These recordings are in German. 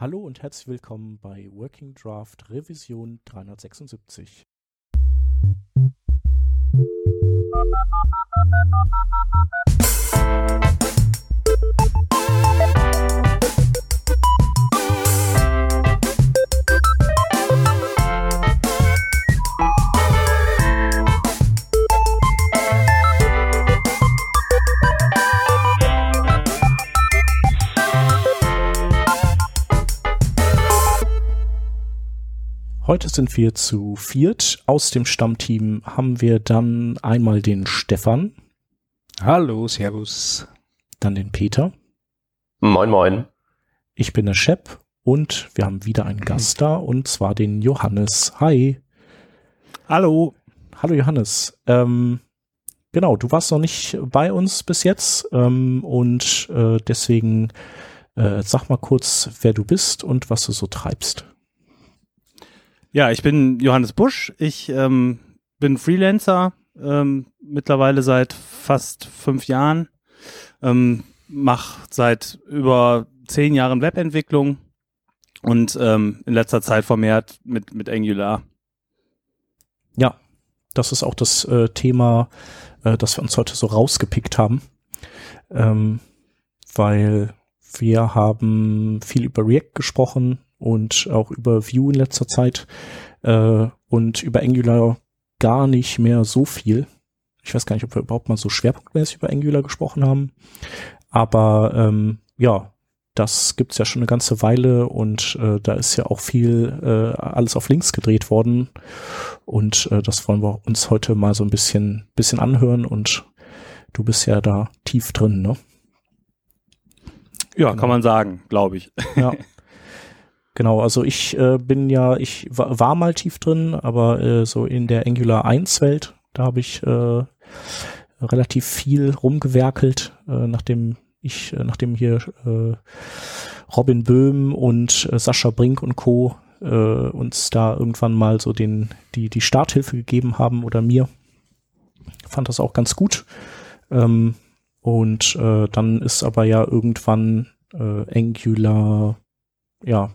Hallo und herzlich willkommen bei Working Draft Revision 376. Heute sind wir zu viert. Aus dem Stammteam haben wir dann einmal den Stefan. Hallo, Servus. Dann den Peter. Moin, moin. Ich bin der Shep und wir haben wieder einen Gast da und zwar den Johannes. Hi. Hallo. Hallo Johannes. Ähm, genau, du warst noch nicht bei uns bis jetzt ähm, und äh, deswegen äh, sag mal kurz, wer du bist und was du so treibst. Ja, ich bin Johannes Busch. Ich ähm, bin Freelancer, ähm, mittlerweile seit fast fünf Jahren. Ähm, mach seit über zehn Jahren Webentwicklung und ähm, in letzter Zeit vermehrt mit, mit Angular. Ja, das ist auch das äh, Thema, äh, das wir uns heute so rausgepickt haben, ähm, weil wir haben viel über React gesprochen, und auch über Vue in letzter Zeit äh, und über Angular gar nicht mehr so viel. Ich weiß gar nicht, ob wir überhaupt mal so schwerpunktmäßig über Angular gesprochen haben. Aber ähm, ja, das gibt's ja schon eine ganze Weile und äh, da ist ja auch viel äh, alles auf Links gedreht worden. Und äh, das wollen wir uns heute mal so ein bisschen, bisschen anhören und du bist ja da tief drin, ne? Ja, genau. kann man sagen, glaube ich. Ja. Genau, also ich äh, bin ja, ich war, mal tief drin, aber äh, so in der Angular 1 Welt, da habe ich äh, relativ viel rumgewerkelt, äh, nachdem ich, äh, nachdem hier äh, Robin Böhm und äh, Sascha Brink und Co. Äh, uns da irgendwann mal so den, die, die Starthilfe gegeben haben oder mir. Fand das auch ganz gut. Ähm, und äh, dann ist aber ja irgendwann äh, Angular ja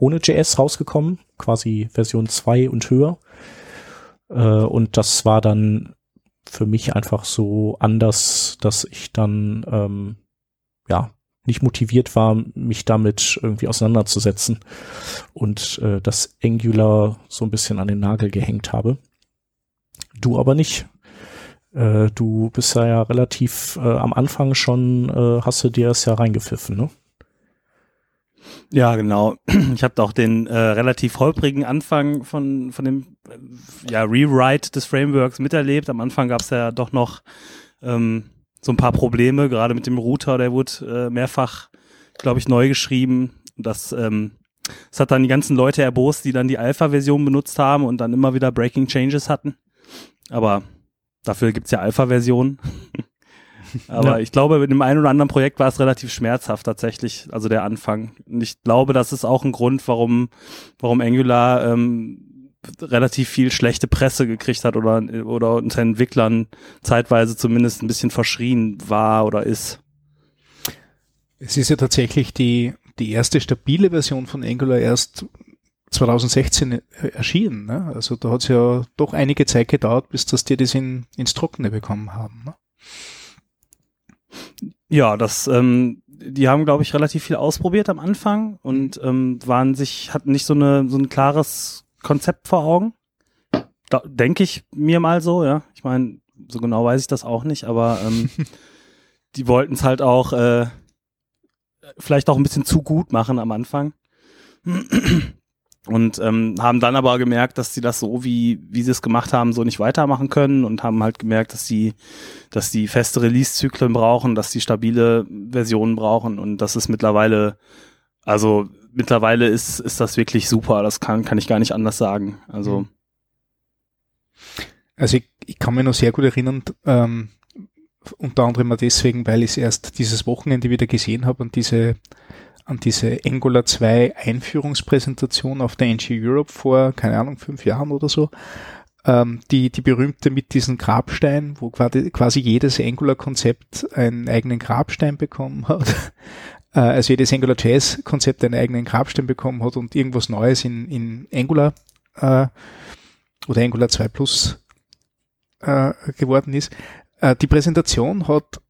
ohne JS rausgekommen, quasi Version 2 und höher. Äh, und das war dann für mich einfach so anders, dass ich dann ähm, ja nicht motiviert war, mich damit irgendwie auseinanderzusetzen und äh, das Angular so ein bisschen an den Nagel gehängt habe. Du aber nicht. Äh, du bist ja, ja relativ äh, am Anfang schon, äh, hast du dir das ja reingepfiffen, ne? Ja, genau. Ich habe auch den äh, relativ holprigen Anfang von, von dem äh, ja, Rewrite des Frameworks miterlebt. Am Anfang gab es ja doch noch ähm, so ein paar Probleme, gerade mit dem Router, der wurde äh, mehrfach, glaube ich, neu geschrieben. Das, ähm, das hat dann die ganzen Leute erbost, die dann die Alpha-Version benutzt haben und dann immer wieder Breaking Changes hatten. Aber dafür gibt's ja Alpha-Versionen. Aber ja. ich glaube, mit dem einen oder anderen Projekt war es relativ schmerzhaft tatsächlich, also der Anfang. Und ich glaube, das ist auch ein Grund, warum, warum Angular ähm, relativ viel schlechte Presse gekriegt hat oder, oder unter Entwicklern zeitweise zumindest ein bisschen verschrien war oder ist. Es ist ja tatsächlich die, die erste stabile Version von Angular erst 2016 erschienen. Ne? Also da hat es ja doch einige Zeit gedauert, bis dass die das in, ins Trockene bekommen haben. Ne? Ja, das, ähm, die haben, glaube ich, relativ viel ausprobiert am Anfang und ähm, waren sich, hatten nicht so eine so ein klares Konzept vor Augen. Da, Denke ich mir mal so, ja. Ich meine, so genau weiß ich das auch nicht, aber ähm, die wollten es halt auch äh, vielleicht auch ein bisschen zu gut machen am Anfang und ähm, haben dann aber gemerkt, dass sie das so wie wie sie es gemacht haben so nicht weitermachen können und haben halt gemerkt, dass sie dass die feste Release-Zyklen brauchen, dass die stabile Versionen brauchen und das ist mittlerweile also mittlerweile ist ist das wirklich super. Das kann kann ich gar nicht anders sagen. Also also ich, ich kann mich noch sehr gut erinnern. Ähm, unter anderem deswegen, weil ich es erst dieses Wochenende wieder gesehen habe und diese an diese Angular 2 Einführungspräsentation auf der NG Europe vor, keine Ahnung, fünf Jahren oder so. Ähm, die, die berühmte mit diesem Grabstein, wo quasi, quasi jedes Angular-Konzept einen eigenen Grabstein bekommen hat. äh, also jedes AngularJS-Konzept einen eigenen Grabstein bekommen hat und irgendwas Neues in, in Angular äh, oder Angular 2 Plus äh, geworden ist. Äh, die Präsentation hat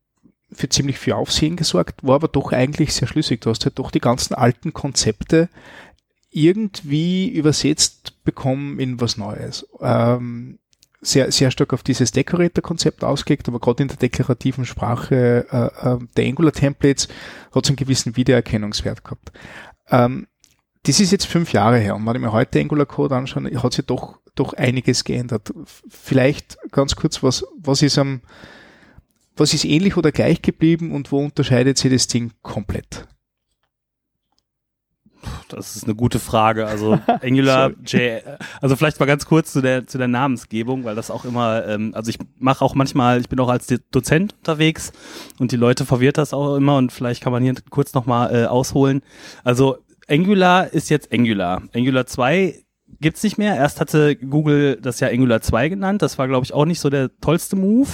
für ziemlich viel Aufsehen gesorgt, war aber doch eigentlich sehr schlüssig. Du hast halt doch die ganzen alten Konzepte irgendwie übersetzt bekommen in was Neues. Ähm, sehr, sehr stark auf dieses Decorator-Konzept ausgelegt, aber gerade in der deklarativen Sprache äh, äh, der Angular-Templates hat es einen gewissen Wiedererkennungswert gehabt. Ähm, das ist jetzt fünf Jahre her und wenn ich mir heute Angular-Code anschaue, hat sich doch, doch einiges geändert. Vielleicht ganz kurz, was, was ist am, was ist ähnlich oder gleich geblieben und wo unterscheidet sich das Ding komplett? Das ist eine gute Frage. Also Angular J, also vielleicht mal ganz kurz zu der zu der Namensgebung, weil das auch immer, ähm, also ich mache auch manchmal, ich bin auch als Dozent unterwegs und die Leute verwirrt das auch immer und vielleicht kann man hier kurz nochmal äh, ausholen. Also Angular ist jetzt Angular. Angular 2 gibt's nicht mehr. Erst hatte Google das ja Angular 2 genannt. Das war, glaube ich, auch nicht so der tollste Move.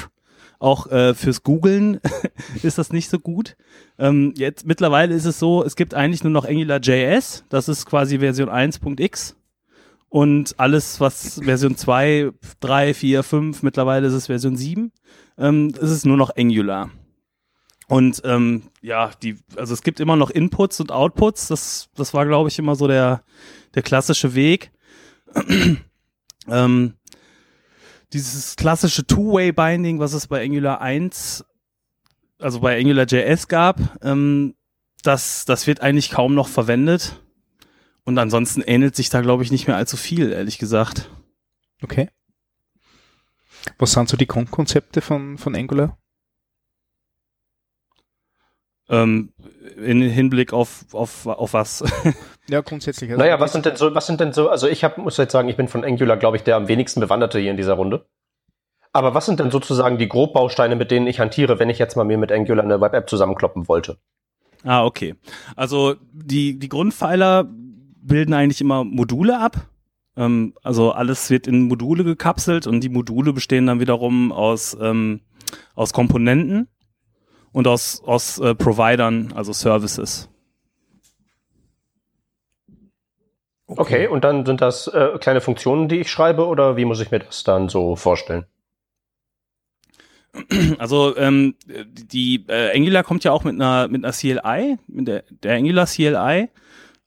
Auch äh, fürs Googlen ist das nicht so gut. Ähm, jetzt mittlerweile ist es so, es gibt eigentlich nur noch AngularJS. Das ist quasi Version 1.x. Und alles, was Version 2, 3, 4, 5, mittlerweile ist es Version 7, ähm, ist es nur noch Angular. Und ähm, ja, die, also es gibt immer noch Inputs und Outputs. Das, das war, glaube ich, immer so der, der klassische Weg. ähm, dieses klassische Two-Way-Binding, was es bei Angular 1, also bei AngularJS gab, ähm, das, das wird eigentlich kaum noch verwendet. Und ansonsten ähnelt sich da, glaube ich, nicht mehr allzu viel, ehrlich gesagt. Okay. Was sind so die Grundkonzepte von, von Angular? Ähm, in Hinblick auf, auf, auf was? ja, grundsätzlich. Also naja, was sind denn so, was sind denn so, also ich hab, muss jetzt sagen, ich bin von Angular, glaube ich, der am wenigsten Bewanderte hier in dieser Runde. Aber was sind denn sozusagen die Grobbausteine, mit denen ich hantiere, wenn ich jetzt mal mir mit Angular eine Web-App zusammenkloppen wollte? Ah, okay. Also die, die Grundpfeiler bilden eigentlich immer Module ab. Ähm, also alles wird in Module gekapselt und die Module bestehen dann wiederum aus, ähm, aus Komponenten und aus, aus äh, Providern, also Services. Okay. okay, und dann sind das äh, kleine Funktionen, die ich schreibe, oder wie muss ich mir das dann so vorstellen? Also ähm, die äh, Angular kommt ja auch mit einer mit einer CLI, mit der, der Angular CLI,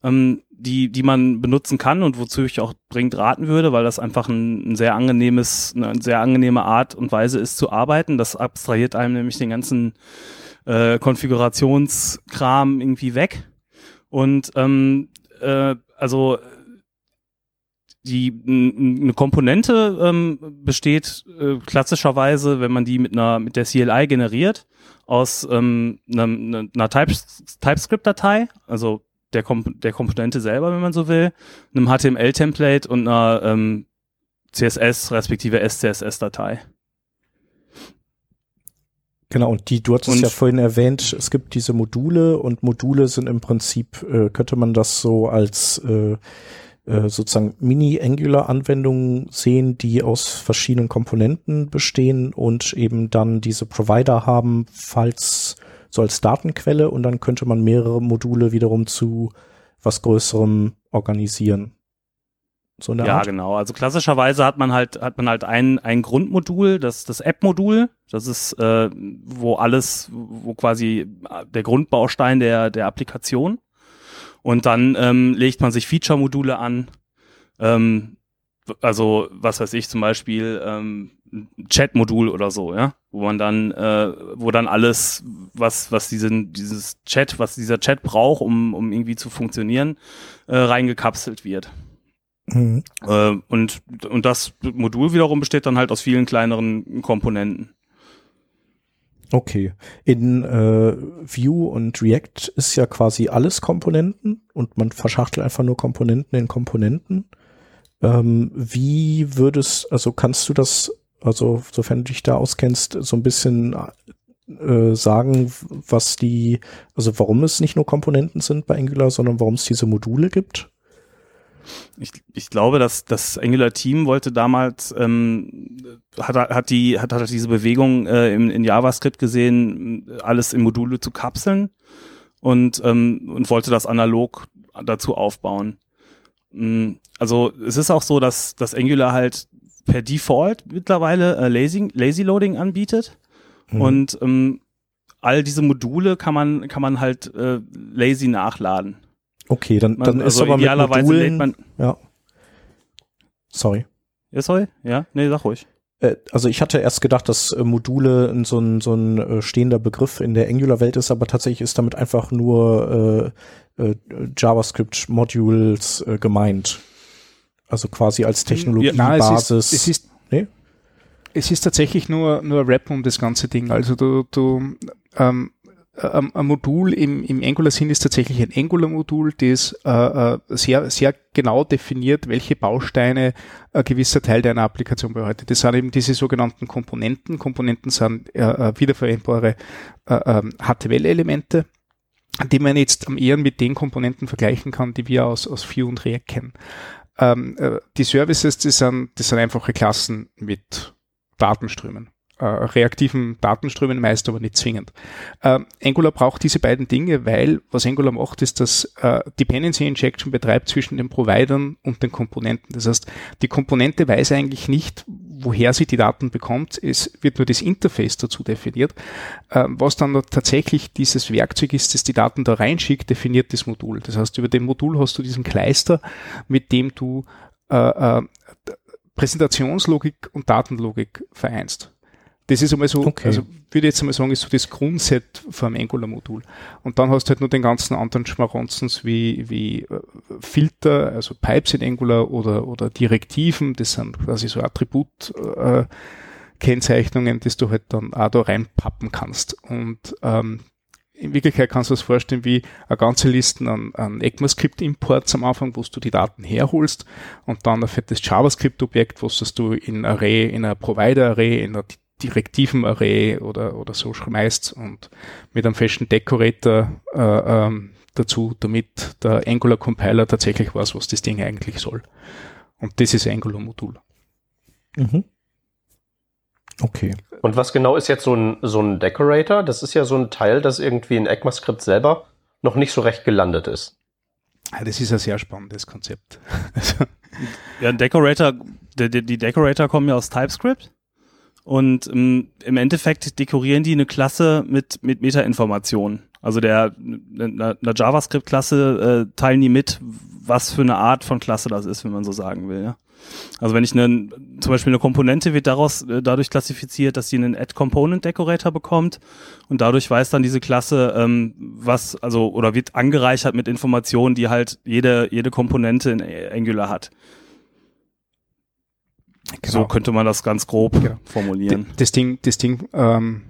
ähm, die die man benutzen kann und wozu ich auch dringend raten würde, weil das einfach ein, ein sehr angenehmes, eine sehr angenehme Art und Weise ist zu arbeiten. Das abstrahiert einem nämlich den ganzen äh, Konfigurationskram irgendwie weg. Und ähm, äh, also die eine Komponente ähm, besteht äh, klassischerweise, wenn man die mit einer mit der CLI generiert, aus ähm, einer, einer TypeScript-Datei, also der, Komp der Komponente selber, wenn man so will, einem HTML-Template und einer ähm, CSS respektive SCSS-Datei. Genau, und die, du hattest und ja vorhin erwähnt, es gibt diese Module und Module sind im Prinzip, äh, könnte man das so als äh, äh, sozusagen Mini-Angular-Anwendungen sehen, die aus verschiedenen Komponenten bestehen und eben dann diese Provider haben, falls so als Datenquelle und dann könnte man mehrere Module wiederum zu was Größerem organisieren. So ja, Art. genau. Also klassischerweise hat man halt hat man halt ein ein Grundmodul, das das App-Modul. Das ist äh, wo alles, wo quasi der Grundbaustein der der Applikation. Und dann ähm, legt man sich Feature-Module an. Ähm, also was weiß ich zum Beispiel ähm, Chat-Modul oder so, ja, wo man dann, äh, wo dann alles, was was diesen dieses Chat, was dieser Chat braucht, um um irgendwie zu funktionieren, äh, reingekapselt wird. Mhm. Äh, und, und das Modul wiederum besteht dann halt aus vielen kleineren Komponenten. Okay. In äh, Vue und React ist ja quasi alles Komponenten und man verschachtelt einfach nur Komponenten in Komponenten. Ähm, wie würdest, also kannst du das, also sofern du dich da auskennst, so ein bisschen äh, sagen, was die, also warum es nicht nur Komponenten sind bei Angular, sondern warum es diese Module gibt? Ich, ich glaube, dass das Angular Team wollte damals ähm, hat hat die hat hat diese Bewegung äh, in, in JavaScript gesehen, alles in Module zu kapseln und, ähm, und wollte das analog dazu aufbauen. Mm, also es ist auch so, dass, dass Angular halt per Default mittlerweile äh, Lazy, Lazy Loading anbietet. Mhm. Und ähm, all diese Module kann man, kann man halt äh, lazy nachladen. Okay, dann, dann man, ist also aber idealerweise mit Modulen, man, ja. Sorry. Ja, sorry? Ja? Nee, sag ruhig. Äh, also ich hatte erst gedacht, dass äh, Module so ein, so ein äh, stehender Begriff in der Angular-Welt ist, aber tatsächlich ist damit einfach nur äh, äh, JavaScript-Modules äh, gemeint. Also quasi als Technologiebasis. Ja, es ist, es ist, nee? es ist tatsächlich nur, nur Rap um das ganze Ding. Also du, du ähm, ein Modul im, im Angular-Sinn ist tatsächlich ein Angular-Modul, das äh, äh, sehr, sehr genau definiert, welche Bausteine ein gewisser Teil deiner Applikation bedeutet. Das sind eben diese sogenannten Komponenten. Komponenten sind äh, äh wiederverwendbare äh, HTML-Elemente, äh, die man jetzt am eher mit den Komponenten vergleichen kann, die wir aus, aus Vue und React kennen. Ähm, äh, die Services, die sind, die sind einfache Klassen mit Datenströmen äh, reaktiven Datenströmen meist, aber nicht zwingend. Äh, Angular braucht diese beiden Dinge, weil was Angular macht, ist, dass äh, Dependency Injection betreibt zwischen den Providern und den Komponenten. Das heißt, die Komponente weiß eigentlich nicht, woher sie die Daten bekommt. Es wird nur das Interface dazu definiert. Äh, was dann tatsächlich dieses Werkzeug ist, das die Daten da reinschickt, definiert das Modul. Das heißt, über dem Modul hast du diesen Kleister, mit dem du äh, äh, Präsentationslogik und Datenlogik vereinst. Das ist einmal so, okay. also würde ich jetzt einmal sagen, ist so das Grundset vom Angular-Modul. Und dann hast du halt nur den ganzen anderen Schmaronzens wie, wie äh, Filter, also Pipes in Angular oder, oder Direktiven, das sind quasi so Attribut, äh, Kennzeichnungen, die du halt dann auch da reinpappen kannst. Und ähm, in Wirklichkeit kannst du das vorstellen wie eine ganze Listen an, an ECMAScript-Imports am Anfang, wo du die Daten herholst und dann ein fettes JavaScript-Objekt, wo du in Array, in einer Provider-Array, in einer direktiven Array oder, oder so schmeißt und mit einem festen Decorator äh, ähm, dazu, damit der Angular Compiler tatsächlich weiß, was das Ding eigentlich soll. Und das ist Angular Modul. Mhm. Okay. Und was genau ist jetzt so ein, so ein Decorator? Das ist ja so ein Teil, das irgendwie in ECMAScript selber noch nicht so recht gelandet ist. Ja, das ist ein sehr spannendes Konzept. ja, ein Decorator, die, die Decorator kommen ja aus TypeScript. Und ähm, im Endeffekt dekorieren die eine Klasse mit, mit Metainformationen. Also der einer eine JavaScript-Klasse äh, teilen die mit, was für eine Art von Klasse das ist, wenn man so sagen will. Ja? Also wenn ich eine, zum Beispiel eine Komponente wird daraus äh, dadurch klassifiziert, dass sie einen Add Component Decorator bekommt und dadurch weiß dann diese Klasse, ähm, was also oder wird angereichert mit Informationen, die halt jede jede Komponente in Angular hat. Genau. So könnte man das ganz grob genau. formulieren. Das Ding, das Ding ähm,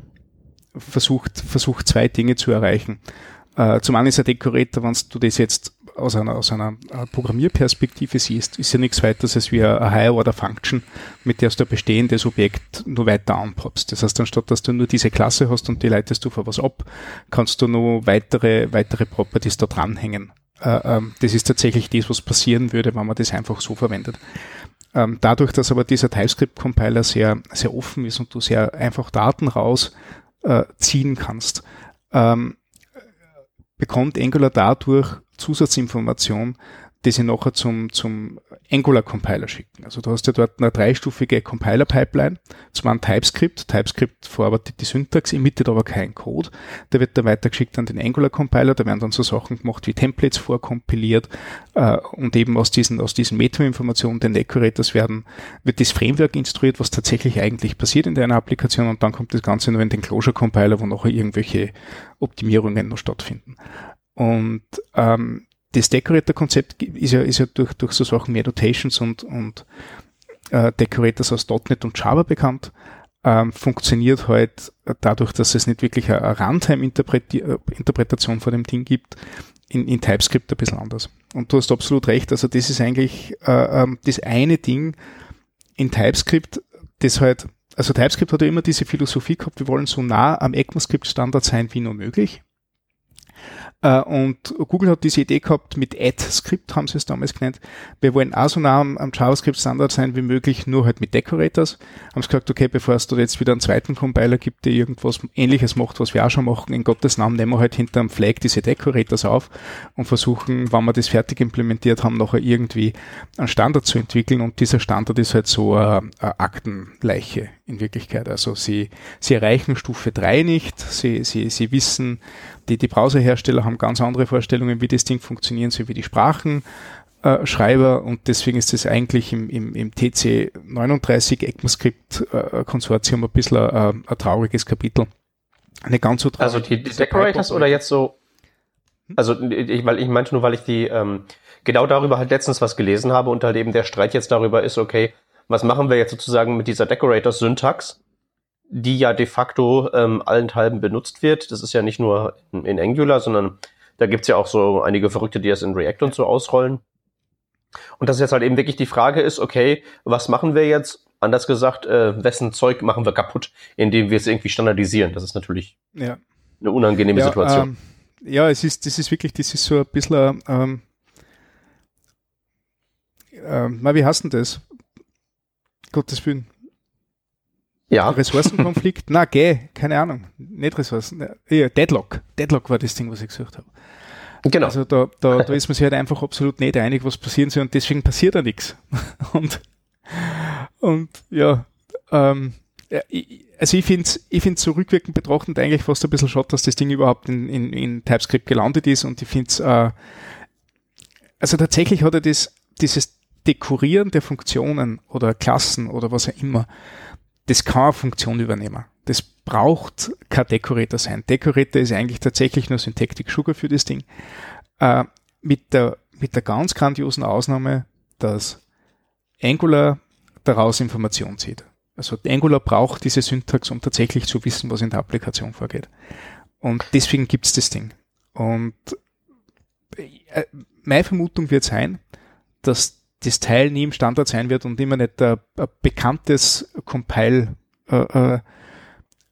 versucht, versucht zwei Dinge zu erreichen. Äh, zum einen ist ein Decorator, wenn du das jetzt aus einer, aus einer äh, Programmierperspektive siehst, ist ja nichts weiteres als wie eine Higher-Order-Function, mit der du ein bestehendes Objekt nur weiter anpoppst. Das heißt, anstatt dass du nur diese Klasse hast und die leitest du vor was ab, kannst du nur weitere, weitere Properties da dranhängen. Äh, ähm, das ist tatsächlich das, was passieren würde, wenn man das einfach so verwendet. Ähm, dadurch, dass aber dieser TypeScript-Compiler sehr, sehr offen ist und du sehr einfach Daten raus äh, kannst, ähm, bekommt Angular dadurch Zusatzinformation, die sie nachher zum, zum Angular-Compiler schicken. Also du hast ja dort eine dreistufige Compiler-Pipeline. Zum einen TypeScript. TypeScript verarbeitet die Syntax, emittet aber keinen Code. Der wird dann weitergeschickt an den Angular-Compiler. Da werden dann so Sachen gemacht wie Templates vorkompiliert äh, und eben aus diesen, aus diesen Meta-Informationen, den Decorators werden, wird das Framework instruiert, was tatsächlich eigentlich passiert in deiner Applikation und dann kommt das Ganze nur in den Closure-Compiler, wo nachher irgendwelche Optimierungen noch stattfinden. Und ähm, das Decorator-Konzept ist ja, ist ja durch, durch so Sachen wie Annotations und, und äh, Decorators aus .NET und Java bekannt. Ähm, funktioniert halt dadurch, dass es nicht wirklich eine, Runtime-Interpretation von dem Ding gibt, in, in TypeScript ein bisschen anders. Und du hast absolut recht, also das ist eigentlich äh, ähm, das eine Ding in TypeScript, das halt, also TypeScript hat ja immer diese Philosophie gehabt, wir wollen so nah am ECMAScript-Standard sein wie nur möglich. Äh, und Google hat diese Idee gehabt mit Add-Script, haben sie es damals genannt. Wir wollen auch so nah am, JavaScript-Standard sein wie möglich, nur halt mit Decorators. Haben sie gesagt, okay, bevor es da jetzt wieder einen zweiten Compiler gibt, der irgendwas ähnliches macht, was wir auch schon machen, in Gottes Namen nehmen wir halt hinter dem Flag diese Decorators auf und versuchen, wenn wir das fertig implementiert haben, nachher irgendwie einen Standard zu entwickeln. Und dieser Standard ist halt so eine, eine Aktenleiche in Wirklichkeit. Also sie, sie erreichen Stufe 3 nicht, sie, sie, sie wissen, die, die Browserhersteller haben ganz andere Vorstellungen, wie das Ding funktionieren soll, wie die Sprachenschreiber äh, und deswegen ist das eigentlich im, im, im TC 39 ECMAScript äh, ein bisschen äh, ein trauriges Kapitel. Nicht ganz so traurig. Also die, die Decorators oder jetzt so, also ich, weil ich meinte nur, weil ich die ähm, genau darüber halt letztens was gelesen habe und halt eben der Streit jetzt darüber ist, okay, was machen wir jetzt sozusagen mit dieser Decorators-Syntax? Die ja de facto ähm, allenthalben benutzt wird. Das ist ja nicht nur in, in Angular, sondern da gibt's ja auch so einige Verrückte, die das in React und so ausrollen. Und das jetzt halt eben wirklich die Frage ist, okay, was machen wir jetzt? Anders gesagt, äh, wessen Zeug machen wir kaputt, indem wir es irgendwie standardisieren? Das ist natürlich ja. eine unangenehme ja, Situation. Ähm, ja, es ist, das ist wirklich, das ist so ein bisschen, ähm, ähm, na, wie heißt denn das? Gottes Willen. Ja. Ressourcenkonflikt? Na, geh, keine Ahnung. Nicht Ressourcen. Ja, Deadlock. Deadlock war das Ding, was ich gesucht habe. Genau. Also da, da, da ist man sich halt einfach absolut nicht einig, was passieren soll und deswegen passiert da nichts. Und, und ja, ähm, ja, also ich finde es ich find's so rückwirkend betrachtend eigentlich fast ein bisschen schade, dass das Ding überhaupt in, in, in TypeScript gelandet ist und ich finde es, äh, also tatsächlich hat er das, dieses Dekorieren der Funktionen oder Klassen oder was auch immer, das kann eine Funktion übernehmen. Das braucht kein Decorator sein. Decorator ist eigentlich tatsächlich nur Syntactic Sugar für das Ding. Äh, mit, der, mit der ganz grandiosen Ausnahme, dass Angular daraus Information zieht. Also Angular braucht diese Syntax, um tatsächlich zu wissen, was in der Applikation vorgeht. Und deswegen gibt's das Ding. Und äh, meine Vermutung wird sein, dass das Teil nie im Standard sein wird und immer nicht ein, ein bekanntes Compile, äh, äh,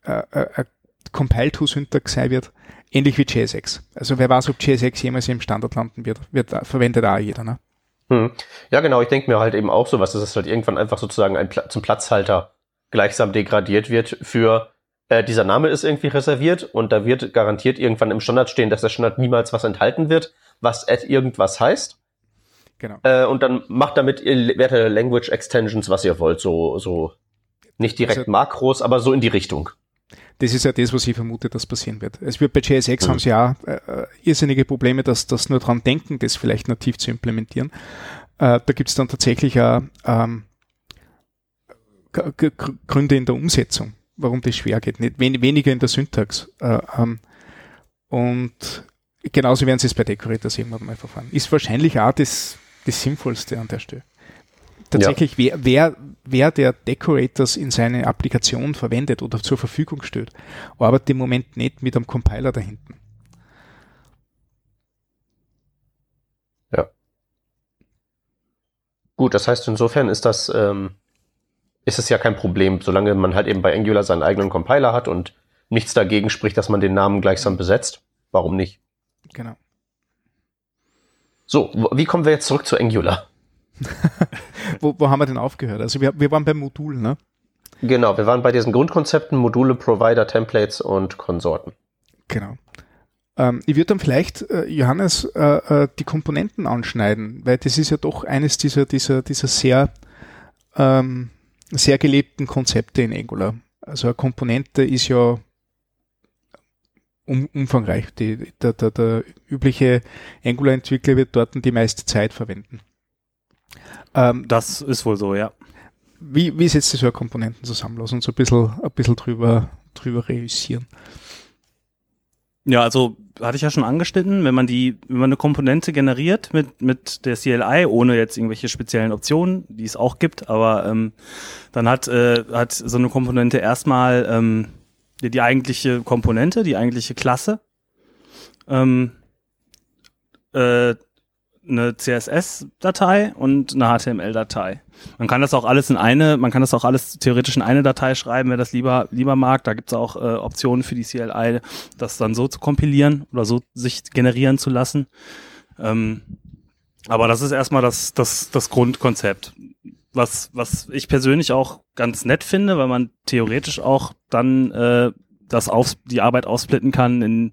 äh, äh Compile-to-Syntax sein wird, ähnlich wie JSX. Also wer weiß, ob JSX jemals im Standard landen wird, wird verwendet auch jeder, ne? Hm. Ja, genau, ich denke mir halt eben auch so was, dass es halt irgendwann einfach sozusagen ein Pla zum Platzhalter gleichsam degradiert wird für äh, dieser Name ist irgendwie reserviert und da wird garantiert irgendwann im Standard stehen, dass der Standard niemals was enthalten wird, was add irgendwas heißt. Genau. Äh, und dann macht damit Werte Language Extensions, was ihr wollt, so, so nicht direkt also, Makros, aber so in die Richtung. Das ist ja das, was ich vermute, dass passieren wird. Es wird bei JSX mhm. haben sie ja äh, äh, irrsinnige Probleme, dass das nur dran denken, das vielleicht nativ zu implementieren. Äh, da gibt es dann tatsächlich auch ähm, Gründe in der Umsetzung, warum das schwer geht. Nicht wen weniger in der Syntax. Äh, ähm, und genauso werden sie es bei Decorators irgendwann mal verfahren. Ist wahrscheinlich auch das das Sinnvollste an der Stelle. Tatsächlich, ja. wer, wer, wer der Decorators in seine Applikation verwendet oder zur Verfügung stellt, arbeitet im Moment nicht mit einem Compiler dahinten. Ja. Gut, das heißt, insofern ist das, ähm, ist es ja kein Problem, solange man halt eben bei Angular seinen eigenen Compiler hat und nichts dagegen spricht, dass man den Namen gleichsam besetzt. Warum nicht? Genau. So, wie kommen wir jetzt zurück zu Angular? wo, wo haben wir denn aufgehört? Also wir, wir waren beim Modul, ne? Genau, wir waren bei diesen Grundkonzepten, Module, Provider, Templates und Konsorten. Genau. Ähm, ich würde dann vielleicht, äh, Johannes, äh, äh, die Komponenten anschneiden, weil das ist ja doch eines dieser, dieser, dieser sehr, ähm, sehr gelebten Konzepte in Angular. Also eine Komponente ist ja um, umfangreich. Die, der, der, der übliche Angular-Entwickler wird dort die meiste Zeit verwenden. Ähm, das ist wohl so, ja. Wie, wie setzt sich so Komponenten zusammen? Lass uns ein bisschen, ein bisschen drüber, drüber reüssieren. Ja, also hatte ich ja schon angeschnitten, wenn man die, wenn man eine Komponente generiert mit, mit der CLI, ohne jetzt irgendwelche speziellen Optionen, die es auch gibt, aber ähm, dann hat, äh, hat so eine Komponente erstmal ähm, die, die eigentliche Komponente, die eigentliche Klasse. Ähm, äh, eine CSS-Datei und eine HTML-Datei. Man kann das auch alles in eine, man kann das auch alles theoretisch in eine Datei schreiben, wer das lieber, lieber mag. Da gibt's auch äh, Optionen für die CLI, das dann so zu kompilieren oder so sich generieren zu lassen. Ähm, aber das ist erstmal das, das, das Grundkonzept. Was, was ich persönlich auch ganz nett finde, weil man theoretisch auch dann äh, das auf, die Arbeit aufsplitten kann in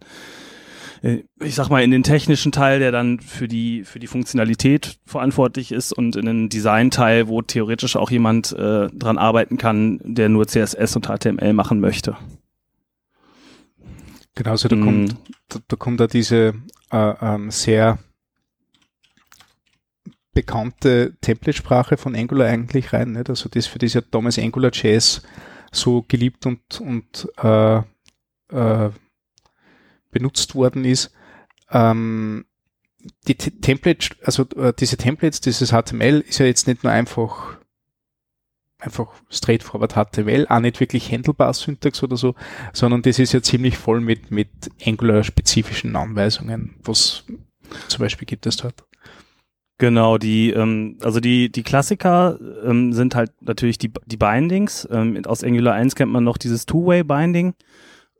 äh, ich sag mal, in den technischen Teil, der dann für die, für die Funktionalität verantwortlich ist und in den Design-Teil, wo theoretisch auch jemand äh, dran arbeiten kann, der nur CSS und HTML machen möchte. Genau, also da, mm. kommt, da, da kommt da diese äh, ähm, sehr bekannte Template-Sprache von Angular eigentlich rein. Nicht? Also das, für das ja damals AngularJS so geliebt und, und äh, äh, benutzt worden ist. Ähm, die T Template, also äh, diese Templates, dieses HTML ist ja jetzt nicht nur einfach einfach straightforward HTML, auch nicht wirklich handelbar Syntax oder so, sondern das ist ja ziemlich voll mit, mit Angular-spezifischen Anweisungen. Was zum Beispiel gibt es dort? Genau, die, ähm, also die, die Klassiker ähm, sind halt natürlich die, die Bindings. Ähm, aus Angular 1 kennt man noch dieses Two-Way-Binding.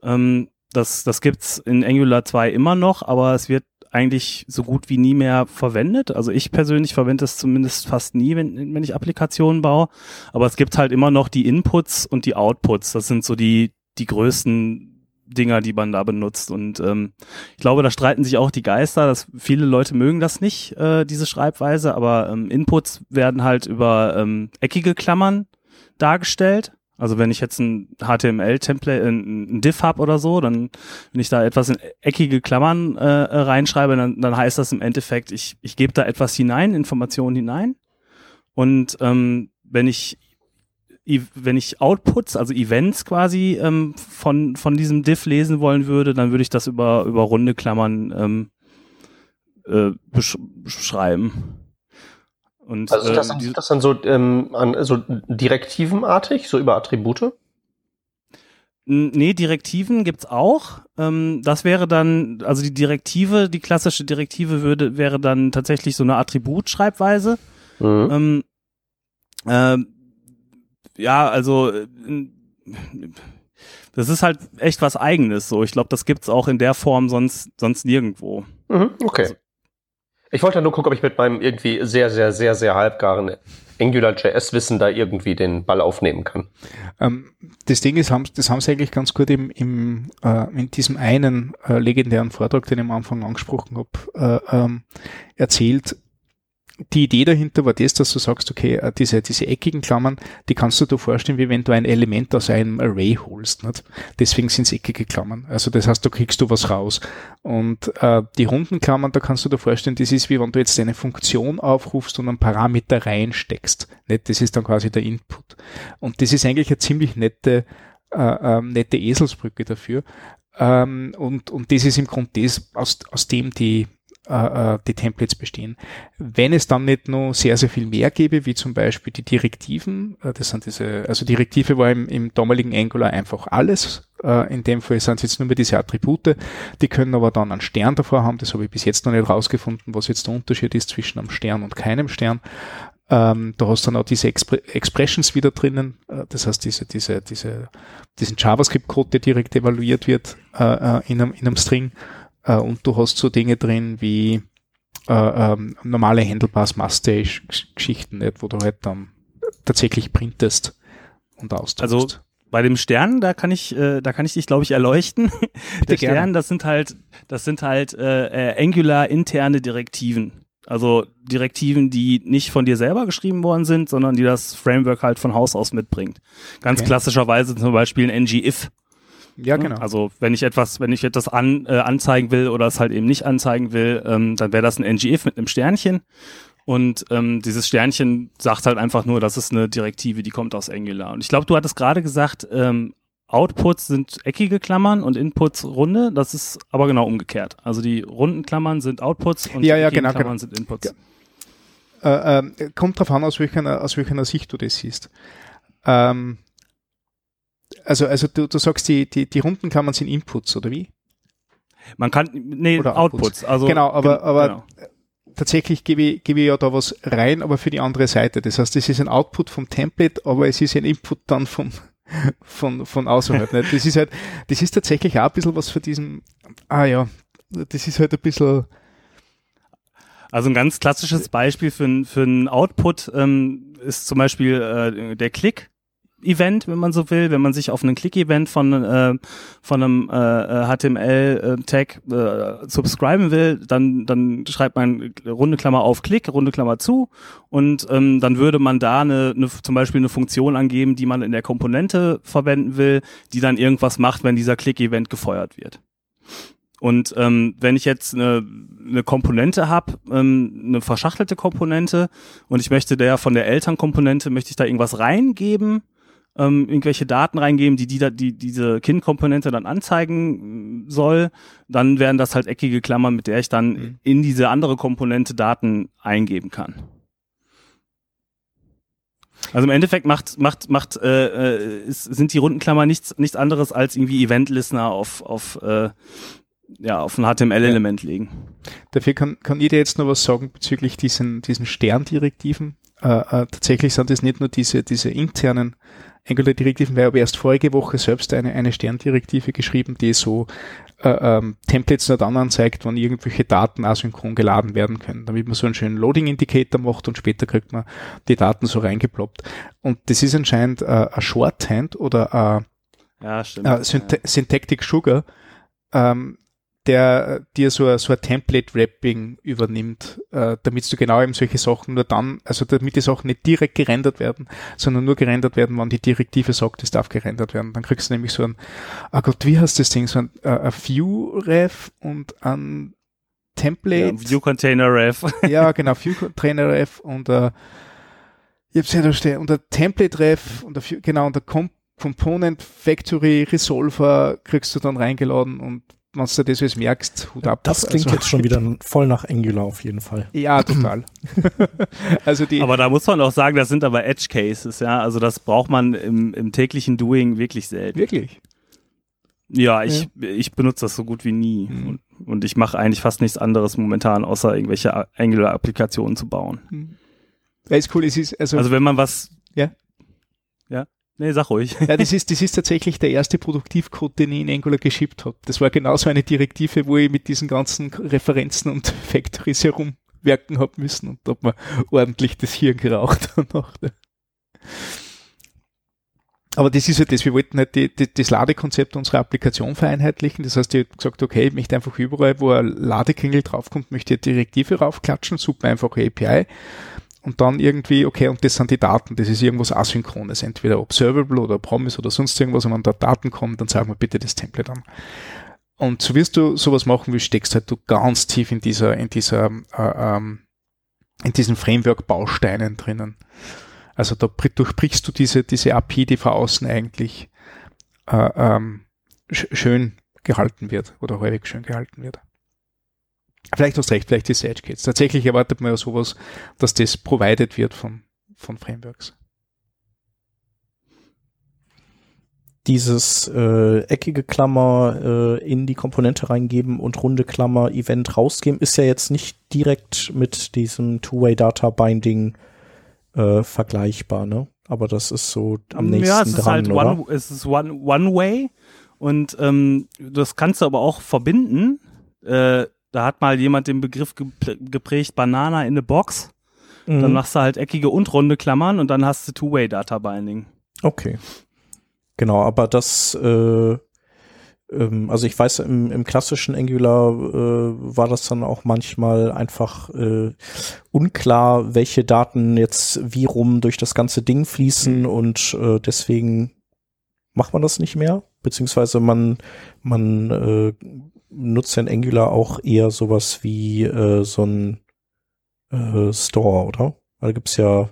Ähm, das, das gibt's in Angular 2 immer noch, aber es wird eigentlich so gut wie nie mehr verwendet. Also ich persönlich verwende es zumindest fast nie, wenn, wenn ich Applikationen baue. Aber es gibt halt immer noch die Inputs und die Outputs. Das sind so die, die größten Dinger, die man da benutzt. Und ähm, ich glaube, da streiten sich auch die Geister, dass viele Leute mögen das nicht, äh, diese Schreibweise, aber ähm, Inputs werden halt über ähm, eckige Klammern dargestellt also wenn ich jetzt ein HTML-Template, äh, ein, ein Div habe oder so, dann wenn ich da etwas in eckige Klammern äh, reinschreibe, dann, dann heißt das im Endeffekt, ich, ich gebe da etwas hinein, Informationen hinein. Und ähm, wenn ich wenn ich Outputs, also Events quasi ähm, von von diesem Div lesen wollen würde, dann würde ich das über über runde Klammern ähm, äh, besch beschreiben. Und, also sind das, ähm, das dann so, ähm, an, so direktivenartig, so über Attribute? Nee, Direktiven gibt's auch. Ähm, das wäre dann, also die Direktive, die klassische Direktive würde, wäre dann tatsächlich so eine Attributschreibweise. Mhm. Ähm, äh, ja, also äh, das ist halt echt was Eigenes. So, ich glaube, das gibt's auch in der Form sonst sonst nirgendwo. Mhm, okay. Also, ich wollte nur gucken, ob ich mit meinem irgendwie sehr, sehr, sehr, sehr halbgaren AngularJS-Wissen da irgendwie den Ball aufnehmen kann. Ähm, das Ding ist, das haben sie eigentlich ganz gut im, im, äh, in diesem einen äh, legendären Vortrag, den ich am Anfang angesprochen habe, äh, ähm, erzählt, die Idee dahinter war das, dass du sagst, okay, äh, diese, diese eckigen Klammern, die kannst du dir vorstellen, wie wenn du ein Element aus einem Array holst. Nicht? Deswegen sind es eckige Klammern. Also das heißt, da kriegst du was raus. Und äh, die runden Klammern, da kannst du dir vorstellen, das ist wie wenn du jetzt eine Funktion aufrufst und einen Parameter reinsteckst. Nicht? Das ist dann quasi der Input. Und das ist eigentlich eine ziemlich nette, äh, äh, nette Eselsbrücke dafür. Ähm, und, und das ist im Grunde das, aus, aus dem die äh, äh, die Templates bestehen. Wenn es dann nicht nur sehr, sehr viel mehr gäbe, wie zum Beispiel die Direktiven, äh, das sind diese, also Direktive war im, im damaligen Angular einfach alles. Äh, in dem Fall sind es jetzt nur mehr diese Attribute, die können aber dann einen Stern davor haben. Das habe ich bis jetzt noch nicht rausgefunden, was jetzt der Unterschied ist zwischen einem Stern und keinem Stern. Ähm, da hast du dann auch diese Expre Expressions wieder drinnen, äh, das heißt diese, diese, diese, diesen JavaScript-Code, der direkt evaluiert wird äh, in, einem, in einem String äh, und du hast so Dinge drin wie äh, ähm, normale Handlepass Mustache-Geschichten, wo du halt dann tatsächlich printest und austauschst. Also bei dem Stern, da kann ich, äh, da kann ich dich, glaube ich, erleuchten. Der Stern, gerne. das sind halt, das sind halt äh, äh, Angular interne Direktiven. Also Direktiven, die nicht von dir selber geschrieben worden sind, sondern die das Framework halt von Haus aus mitbringt. Ganz okay. klassischerweise zum Beispiel ein ng-if. Ja, genau. Also wenn ich etwas, wenn ich etwas an, äh, anzeigen will oder es halt eben nicht anzeigen will, ähm, dann wäre das ein ngif mit einem Sternchen. Und ähm, dieses Sternchen sagt halt einfach nur, das ist eine Direktive, die kommt aus Angular. Und ich glaube, du hattest gerade gesagt, ähm, Outputs sind eckige Klammern und Inputs runde. Das ist aber genau umgekehrt. Also die runden Klammern sind Outputs und ja, ja, die genau, Klammern genau. sind Inputs. Ja. Äh, äh, kommt drauf an, aus welcher, aus welcher Sicht du das siehst. Ähm, also, also du, du sagst, die, die, die runden Klammern sind Inputs, oder wie? Man kann, nee, oder Outputs. Outputs. Also, genau, aber, aber genau. tatsächlich gebe ich, gebe ich ja da was rein, aber für die andere Seite. Das heißt, es ist ein Output vom Template, aber es ist ein Input dann von, von, von außerhalb. Nicht? Das ist halt, das ist tatsächlich auch ein bisschen was für diesen, ah ja, das ist halt ein bisschen, also ein ganz klassisches Beispiel für, für einen Output ähm, ist zum Beispiel äh, der Klick. Event, wenn man so will, wenn man sich auf einen Click-Event von, äh, von einem äh, HTML-Tag äh, äh, subscriben will, dann, dann schreibt man runde Klammer auf Klick, runde Klammer zu und ähm, dann würde man da eine, eine, zum Beispiel eine Funktion angeben, die man in der Komponente verwenden will, die dann irgendwas macht, wenn dieser Click-Event gefeuert wird. Und ähm, wenn ich jetzt eine, eine Komponente habe, ähm, eine verschachtelte Komponente, und ich möchte der von der Elternkomponente, möchte ich da irgendwas reingeben, ähm, irgendwelche Daten reingeben, die, die, die diese Kind-Komponente dann anzeigen soll, dann wären das halt eckige Klammern, mit der ich dann mhm. in diese andere Komponente Daten eingeben kann. Also im Endeffekt macht, macht, macht, äh, äh, ist, sind die Rundenklammer nichts, nichts anderes als irgendwie Event-Listener auf, auf, äh, ja, auf ein HTML-Element ja. legen. Dafür kann, kann dir jetzt noch was sagen bezüglich diesen, diesen Sterndirektiven. Äh, äh, tatsächlich sind es nicht nur diese, diese internen Angular-Direktiven, weil ich habe erst vorige Woche selbst eine, eine Sterndirektive geschrieben, die so äh, ähm, Templates nur dann anzeigt, wenn irgendwelche Daten asynchron geladen werden können, damit man so einen schönen Loading-Indicator macht und später kriegt man die Daten so reingeploppt. Und das ist anscheinend äh, ein Shorthand oder äh, ja, stimmt, äh, Syntactic Sugar, ähm, der dir so, so ein Template-Wrapping übernimmt, äh, damit du genau eben solche Sachen nur dann, also damit die Sachen nicht direkt gerendert werden, sondern nur gerendert werden, wenn die Direktive sagt, es darf gerendert werden. Dann kriegst du nämlich so ein, ah Gott, wie heißt das Ding, so ein, äh, ein View-Ref und ein Template. Ja, View Container Ref. ja, genau, View Container Ref und äh, ich hab's ja da stehen, und der Template Ref und der, genau, und Com Component Factory Resolver kriegst du dann reingeladen und wenn du das jetzt merkst, Hut ab. Das klingt also, jetzt schon wieder voll nach Angular auf jeden Fall. Ja, total. also die aber da muss man auch sagen, das sind aber Edge Cases, ja. Also das braucht man im, im täglichen Doing wirklich selten. Wirklich? Ja, ich, ja. ich benutze das so gut wie nie. Mhm. Und, und, ich mache eigentlich fast nichts anderes momentan, außer irgendwelche Angular-Applikationen zu bauen. Mhm. Ja, ist cool. Es ist, also, also wenn man was. Ja. Ja. Nee, sag ruhig. Ja, das ist, das ist tatsächlich der erste Produktivcode, den ich in Angular geschippt habe. Das war genauso eine Direktive, wo ich mit diesen ganzen Referenzen und Factories herumwerken habe müssen und da hat man ordentlich das Hirn geraucht danach. Aber das ist ja das, wir wollten halt die, die, das Ladekonzept unserer Applikation vereinheitlichen. Das heißt, ich habe gesagt, okay, ich möchte einfach überall, wo ein Ladeklingel draufkommt, möchte ich eine Direktive raufklatschen, super einfache API und dann irgendwie, okay, und das sind die Daten, das ist irgendwas Asynchrones, entweder Observable oder Promise oder sonst irgendwas, und wenn da Daten kommen, dann sagen wir bitte das Template an. Und so wirst du sowas machen willst, steckst halt du ganz tief in dieser, in dieser, äh, ähm, in diesen Framework-Bausteinen drinnen. Also da durchbrichst du diese, diese API, die von außen eigentlich äh, ähm, schön gehalten wird oder häufig schön gehalten wird. Vielleicht hast du recht, vielleicht ist Edge Kits. Tatsächlich erwartet man ja sowas, dass das provided wird von, von Frameworks. Dieses äh, eckige Klammer äh, in die Komponente reingeben und runde Klammer Event rausgeben, ist ja jetzt nicht direkt mit diesem Two-Way-Data-Binding äh, vergleichbar, ne? Aber das ist so am nächsten ja, es ist dran, halt oder? One, es ist one, one Way und ähm, das kannst du aber auch verbinden. Da hat mal jemand den Begriff geprägt, Banana in a Box. Mhm. Dann machst du halt eckige und runde Klammern und dann hast du Two-Way-Data Binding. Okay. Genau, aber das, äh, ähm, also ich weiß, im, im klassischen Angular äh, war das dann auch manchmal einfach äh, unklar, welche Daten jetzt wie rum durch das ganze Ding fließen mhm. und äh, deswegen macht man das nicht mehr, beziehungsweise man, man äh, nutzt in Angular auch eher sowas wie äh, so ein äh, Store, oder? Da gibt's ja,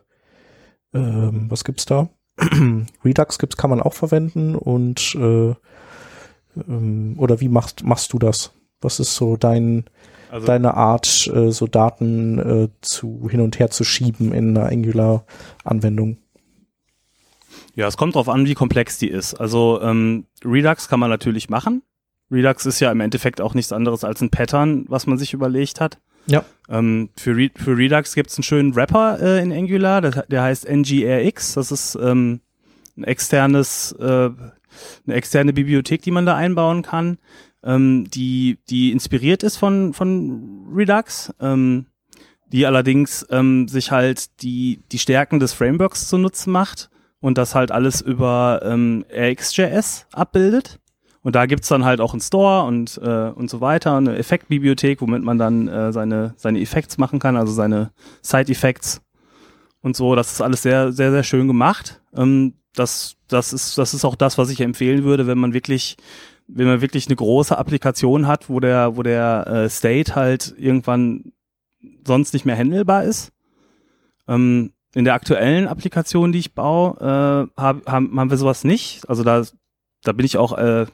ähm, was gibt's da? Redux gibt's, kann man auch verwenden und äh, ähm, oder wie machst machst du das? Was ist so dein also, deine Art, äh, so Daten äh, zu hin und her zu schieben in einer Angular-Anwendung? Ja, es kommt drauf an, wie komplex die ist. Also ähm, Redux kann man natürlich machen. Redux ist ja im Endeffekt auch nichts anderes als ein Pattern, was man sich überlegt hat. Ja. Ähm, für, Re für Redux gibt es einen schönen Wrapper äh, in Angular, der, der heißt NGRX. Das ist ähm, ein externes, äh, eine externe Bibliothek, die man da einbauen kann, ähm, die, die inspiriert ist von, von Redux, ähm, die allerdings ähm, sich halt die, die Stärken des Frameworks zunutze macht und das halt alles über ähm, RxJS abbildet. Und da gibt's dann halt auch einen Store und, äh, und so weiter, eine Effektbibliothek, womit man dann äh, seine, seine Effekts machen kann, also seine Side-Effects und so. Das ist alles sehr, sehr, sehr schön gemacht. Ähm, das, das, ist, das ist auch das, was ich empfehlen würde, wenn man wirklich, wenn man wirklich eine große Applikation hat, wo der, wo der äh, State halt irgendwann sonst nicht mehr handelbar ist. Ähm, in der aktuellen Applikation, die ich baue, äh, hab, haben, haben wir sowas nicht. Also da, da bin ich auch äh,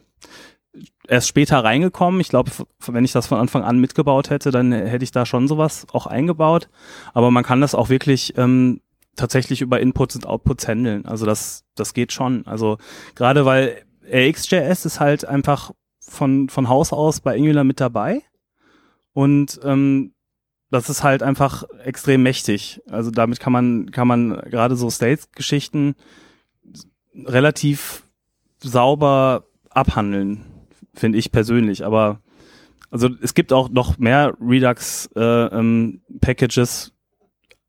erst später reingekommen. Ich glaube, wenn ich das von Anfang an mitgebaut hätte, dann hätte ich da schon sowas auch eingebaut. Aber man kann das auch wirklich ähm, tatsächlich über Inputs und Outputs handeln. Also das, das geht schon. Also gerade weil RxJS ist halt einfach von, von Haus aus bei Angular mit dabei. Und ähm, das ist halt einfach extrem mächtig. Also damit kann man, kann man gerade so States-Geschichten relativ sauber abhandeln, finde ich persönlich. Aber also es gibt auch noch mehr Redux äh, ähm, Packages,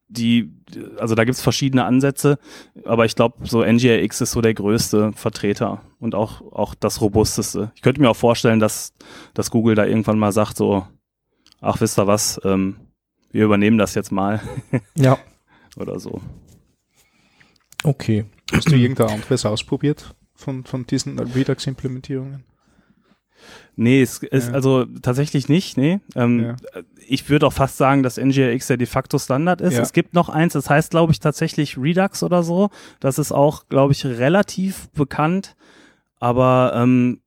die, also da gibt's verschiedene Ansätze, aber ich glaube, so NGRX ist so der größte Vertreter und auch, auch das robusteste. Ich könnte mir auch vorstellen, dass, dass Google da irgendwann mal sagt, so, ach, wisst ihr was, ähm, wir übernehmen das jetzt mal. ja. Oder so. Okay. Hast du irgendein anderes ausprobiert von, von diesen Redux-Implementierungen? Nee, es ist ja. also tatsächlich nicht, nee. Ähm, ja. Ich würde auch fast sagen, dass NGRX der de facto Standard ist. Ja. Es gibt noch eins, das heißt, glaube ich, tatsächlich Redux oder so. Das ist auch, glaube ich, relativ bekannt. Aber ähm,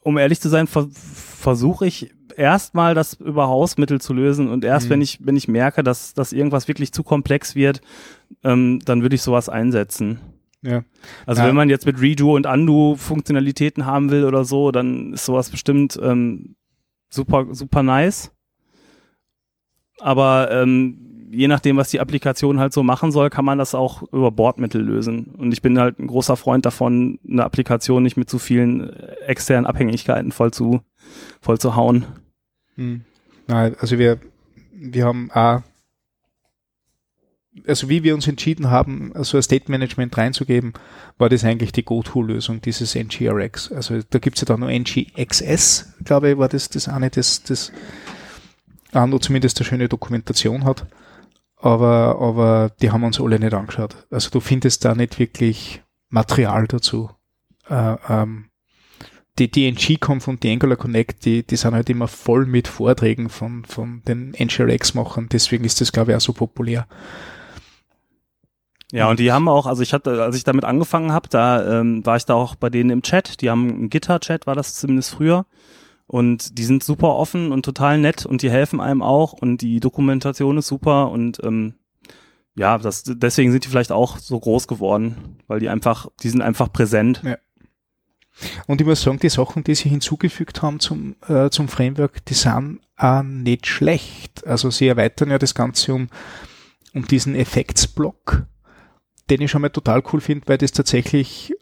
um ehrlich zu sein, ver versuche ich erstmal das über Hausmittel zu lösen und erst mhm. wenn ich wenn ich merke, dass dass irgendwas wirklich zu komplex wird, ähm, dann würde ich sowas einsetzen. Ja. Also ja. wenn man jetzt mit Redo und Undo Funktionalitäten haben will oder so, dann ist sowas bestimmt ähm, super super nice. Aber ähm, je nachdem, was die Applikation halt so machen soll, kann man das auch über Bordmittel lösen. Und ich bin halt ein großer Freund davon, eine Applikation nicht mit zu vielen äh, externen Abhängigkeiten voll zu voll zu hauen. Hm. Nein, also wir, wir haben auch, also wie wir uns entschieden haben, so ein State Management reinzugeben, war das eigentlich die Go-To-Lösung, dieses NGRX. Also da gibt es ja dann nur NGXS, glaube ich, war das das eine, das, das Arno zumindest eine schöne Dokumentation hat. Aber, aber die haben uns alle nicht angeschaut. Also du findest da nicht wirklich Material dazu. Äh, ähm, die, die NG-Conf und die Angular Connect, die, die sind halt immer voll mit Vorträgen von, von den NGRX-Machern. Deswegen ist das, glaube ich, auch so populär. Ja, und die haben auch, also ich hatte, als ich damit angefangen habe, da ähm, war ich da auch bei denen im Chat. Die haben einen Gitter-Chat, war das zumindest früher. Und die sind super offen und total nett und die helfen einem auch und die Dokumentation ist super und ähm, ja, das, deswegen sind die vielleicht auch so groß geworden, weil die einfach, die sind einfach präsent. Ja. Und ich muss sagen, die Sachen, die sie hinzugefügt haben zum, äh, zum Framework, die sind auch nicht schlecht. Also sie erweitern ja das Ganze um, um diesen Effektsblock, den ich schon mal total cool finde, weil das tatsächlich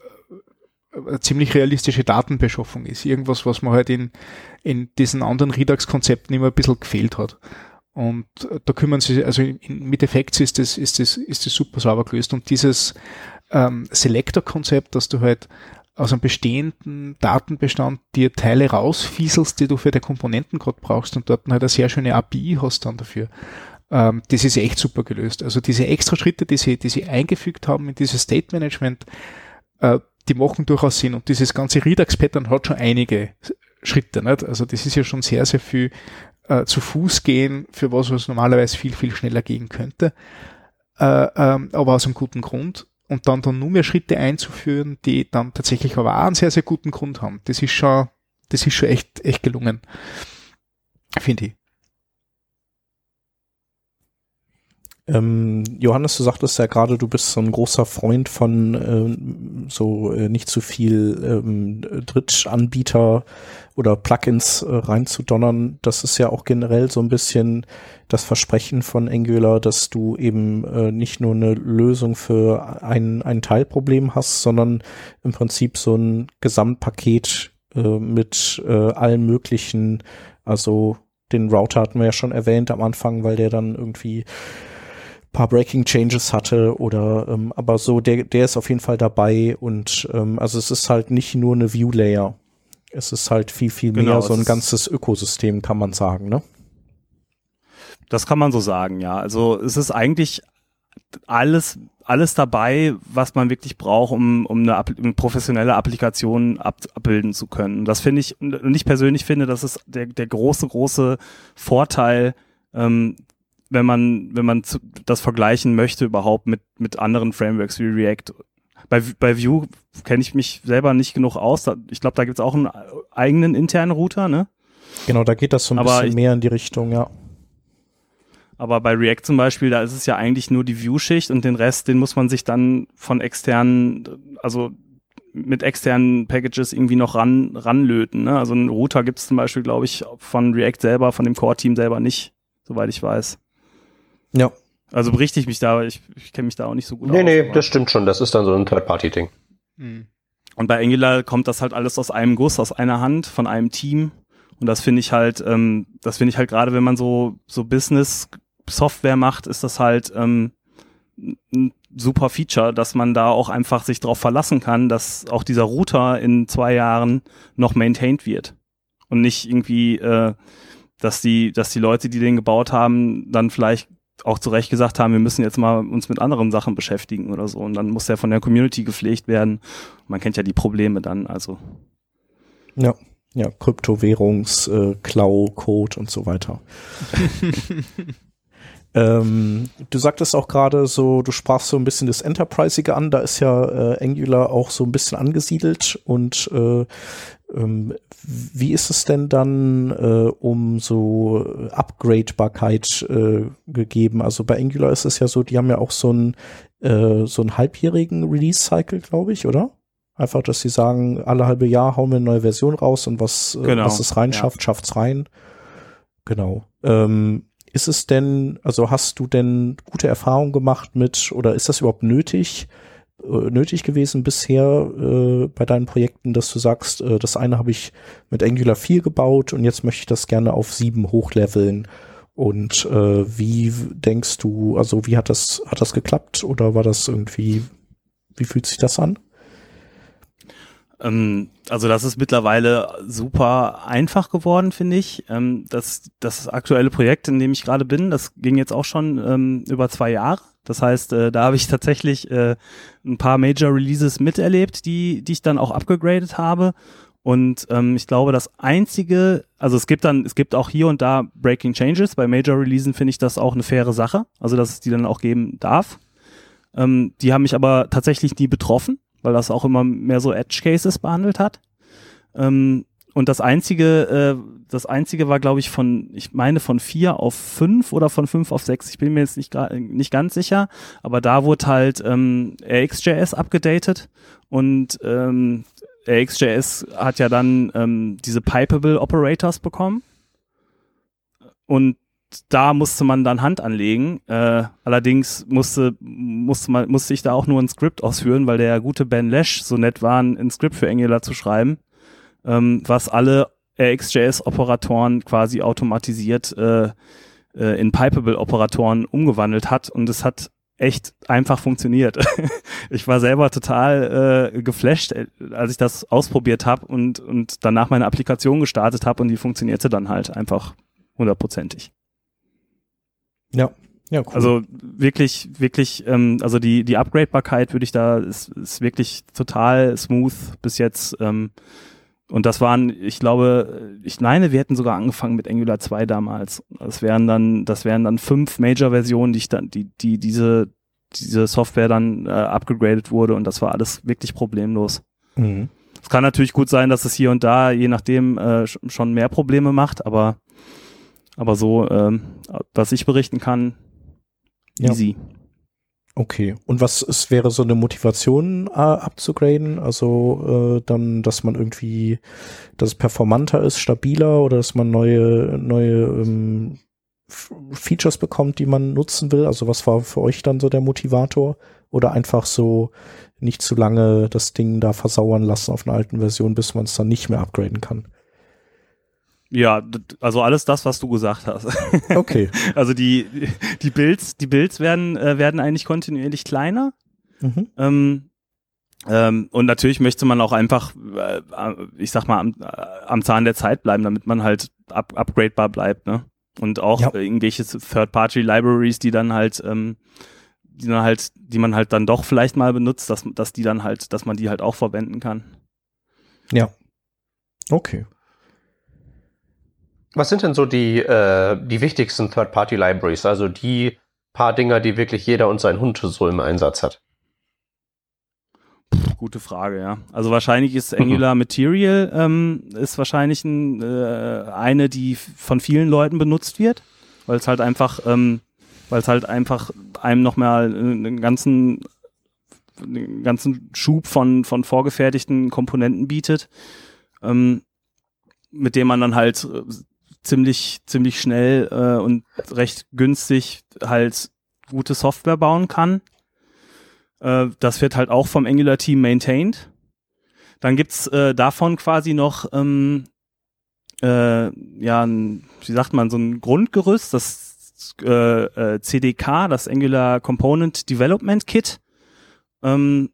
äh, eine ziemlich realistische Datenbeschaffung ist. Irgendwas, was man halt in, in diesen anderen Redux-Konzepten immer ein bisschen gefehlt hat. Und äh, da kümmern sie, also in, mit Effekts ist das, ist das, ist das super sauber gelöst. Und dieses ähm, Selector-Konzept, dass du halt aus einem bestehenden Datenbestand dir Teile rausfieselst, die du für die Komponenten gerade brauchst und dort halt eine sehr schöne API hast dann dafür. Ähm, das ist echt super gelöst. Also diese extra Schritte, die sie, die sie eingefügt haben in dieses State Management, äh, die machen durchaus Sinn und dieses ganze Redux-Pattern hat schon einige Schritte. Nicht? Also das ist ja schon sehr, sehr viel äh, zu Fuß gehen, für was was normalerweise viel, viel schneller gehen könnte. Äh, ähm, aber aus einem guten Grund und dann, dann nur mehr Schritte einzuführen, die dann tatsächlich aber auch einen sehr, sehr guten Grund haben. Das ist schon, das ist schon echt, echt gelungen. Finde ich. Ähm, Johannes, du sagtest ja gerade, du bist so ein großer Freund von äh, so äh, nicht zu viel ähm, Drittanbieter oder Plugins äh, reinzudonnern. Das ist ja auch generell so ein bisschen das Versprechen von Angular, dass du eben äh, nicht nur eine Lösung für ein, ein Teilproblem hast, sondern im Prinzip so ein Gesamtpaket äh, mit äh, allen möglichen, also den Router hatten wir ja schon erwähnt am Anfang, weil der dann irgendwie paar Breaking Changes hatte oder ähm, aber so der der ist auf jeden Fall dabei und ähm, also es ist halt nicht nur eine View Layer es ist halt viel viel genau, mehr so ein ganzes Ökosystem kann man sagen ne? Das kann man so sagen ja. Also es ist eigentlich alles alles dabei was man wirklich braucht um um eine, eine professionelle Applikation ab, abbilden zu können. Das finde ich und ich persönlich finde das ist der der große große Vorteil ähm, wenn man, wenn man das vergleichen möchte überhaupt mit, mit anderen Frameworks wie React. Bei, bei Vue kenne ich mich selber nicht genug aus. Ich glaube, da gibt es auch einen eigenen internen Router, ne? Genau, da geht das so ein aber bisschen ich, mehr in die Richtung, ja. Aber bei React zum Beispiel, da ist es ja eigentlich nur die Vue-Schicht und den Rest, den muss man sich dann von externen, also mit externen Packages irgendwie noch ran, ranlöten. Ne? Also einen Router gibt es zum Beispiel, glaube ich, von React selber, von dem Core-Team selber nicht, soweit ich weiß. Ja. Also berichte ich mich da, ich, ich kenne mich da auch nicht so gut nee, aus. Nee, nee, das stimmt schon. Das ist dann so ein Third-Party-Ding. Mhm. Und bei Angular kommt das halt alles aus einem Guss, aus einer Hand, von einem Team. Und das finde ich halt, ähm, das finde ich halt gerade, wenn man so, so Business-Software macht, ist das halt ähm, ein super Feature, dass man da auch einfach sich drauf verlassen kann, dass auch dieser Router in zwei Jahren noch maintained wird. Und nicht irgendwie, äh, dass die, dass die Leute, die den gebaut haben, dann vielleicht auch zu Recht gesagt haben, wir müssen jetzt mal uns mit anderen Sachen beschäftigen oder so. Und dann muss der von der Community gepflegt werden. Man kennt ja die Probleme dann, also. Ja, ja, Kryptowährungs, äh, Klau, Code und so weiter. ähm, du sagtest auch gerade so, du sprachst so ein bisschen das Enterprisige an, da ist ja äh, Angular auch so ein bisschen angesiedelt und äh, ähm, wie ist es denn dann äh, um so Upgradebarkeit äh, gegeben? Also bei Angular ist es ja so, die haben ja auch so einen äh, so einen halbjährigen Release-Cycle, glaube ich, oder? Einfach, dass sie sagen, alle halbe Jahr hauen wir eine neue Version raus und was, äh, genau. was es reinschafft, ja. schafft's rein. Genau. Ähm, ist es denn, also hast du denn gute Erfahrungen gemacht mit, oder ist das überhaupt nötig, äh, nötig gewesen bisher äh, bei deinen Projekten, dass du sagst, äh, das eine habe ich mit Angular 4 gebaut und jetzt möchte ich das gerne auf 7 hochleveln. Und äh, wie denkst du, also wie hat das, hat das geklappt oder war das irgendwie, wie fühlt sich das an? Ähm, also das ist mittlerweile super einfach geworden, finde ich. Ähm, das, das aktuelle Projekt, in dem ich gerade bin, das ging jetzt auch schon ähm, über zwei Jahre. Das heißt, äh, da habe ich tatsächlich äh, ein paar Major Releases miterlebt, die, die ich dann auch abgegradet habe. Und ähm, ich glaube, das einzige, also es gibt dann, es gibt auch hier und da Breaking Changes. Bei Major Releasen finde ich das auch eine faire Sache, also dass es die dann auch geben darf. Ähm, die haben mich aber tatsächlich nie betroffen weil das auch immer mehr so Edge Cases behandelt hat. Ähm, und das einzige, äh, das einzige war, glaube ich, von, ich meine, von vier auf fünf oder von fünf auf sechs. Ich bin mir jetzt nicht, nicht ganz sicher, aber da wurde halt ähm, RxJS abgedatet und ähm, RxJS hat ja dann ähm, diese Pipeable Operators bekommen. Und da musste man dann Hand anlegen. Äh, allerdings musste, musste, man, musste ich da auch nur ein Skript ausführen, weil der gute Ben Lesch so nett war, ein Skript für Angular zu schreiben, ähm, was alle RxJS-Operatoren quasi automatisiert äh, äh, in Pipeable-Operatoren umgewandelt hat. Und es hat echt einfach funktioniert. ich war selber total äh, geflasht, äh, als ich das ausprobiert habe und, und danach meine Applikation gestartet habe und die funktionierte dann halt einfach hundertprozentig. Ja. Ja, cool. Also wirklich, wirklich, ähm, also die, die Upgradebarkeit würde ich da, ist, ist wirklich total smooth bis jetzt. Ähm, und das waren, ich glaube, ich meine, wir hätten sogar angefangen mit Angular 2 damals. Das wären dann, das wären dann fünf Major-Versionen, die ich dann, die, die diese, diese Software dann äh, abgegradet wurde und das war alles wirklich problemlos. Mhm. Es kann natürlich gut sein, dass es hier und da, je nachdem, äh, schon mehr Probleme macht, aber aber so, ähm, was ich berichten kann, Easy. Okay. Und was es wäre so eine Motivation äh, abzugraden? Also äh, dann, dass man irgendwie, dass es performanter ist, stabiler oder dass man neue neue ähm, Features bekommt, die man nutzen will? Also was war für euch dann so der Motivator? Oder einfach so nicht zu lange das Ding da versauern lassen auf einer alten Version, bis man es dann nicht mehr upgraden kann? Ja, also alles das, was du gesagt hast. Okay. also die, die Builds, die Builds werden, äh, werden eigentlich kontinuierlich kleiner. Mhm. Ähm, ähm, und natürlich möchte man auch einfach, äh, ich sag mal, am, äh, am Zahn der Zeit bleiben, damit man halt up upgradebar bleibt, ne? Und auch ja. irgendwelche Third-Party-Libraries, die dann halt, ähm, die dann halt, die man halt dann doch vielleicht mal benutzt, dass, dass die dann halt, dass man die halt auch verwenden kann. Ja. Okay. Was sind denn so die, äh, die wichtigsten Third-Party-Libraries, also die paar Dinger, die wirklich jeder und sein Hund so im Einsatz hat? Gute Frage, ja. Also wahrscheinlich ist Angular Material ähm, ist wahrscheinlich ein, äh, eine, die von vielen Leuten benutzt wird, weil es halt einfach, ähm, weil es halt einfach einem nochmal einen ganzen, einen ganzen Schub von von vorgefertigten Komponenten bietet, ähm, mit dem man dann halt ziemlich, ziemlich schnell äh, und recht günstig halt gute Software bauen kann. Äh, das wird halt auch vom Angular Team maintained. Dann gibt's äh, davon quasi noch ähm, äh, ja, ein, wie sagt man, so ein Grundgerüst, das äh, äh, CDK, das Angular Component Development Kit. Ähm,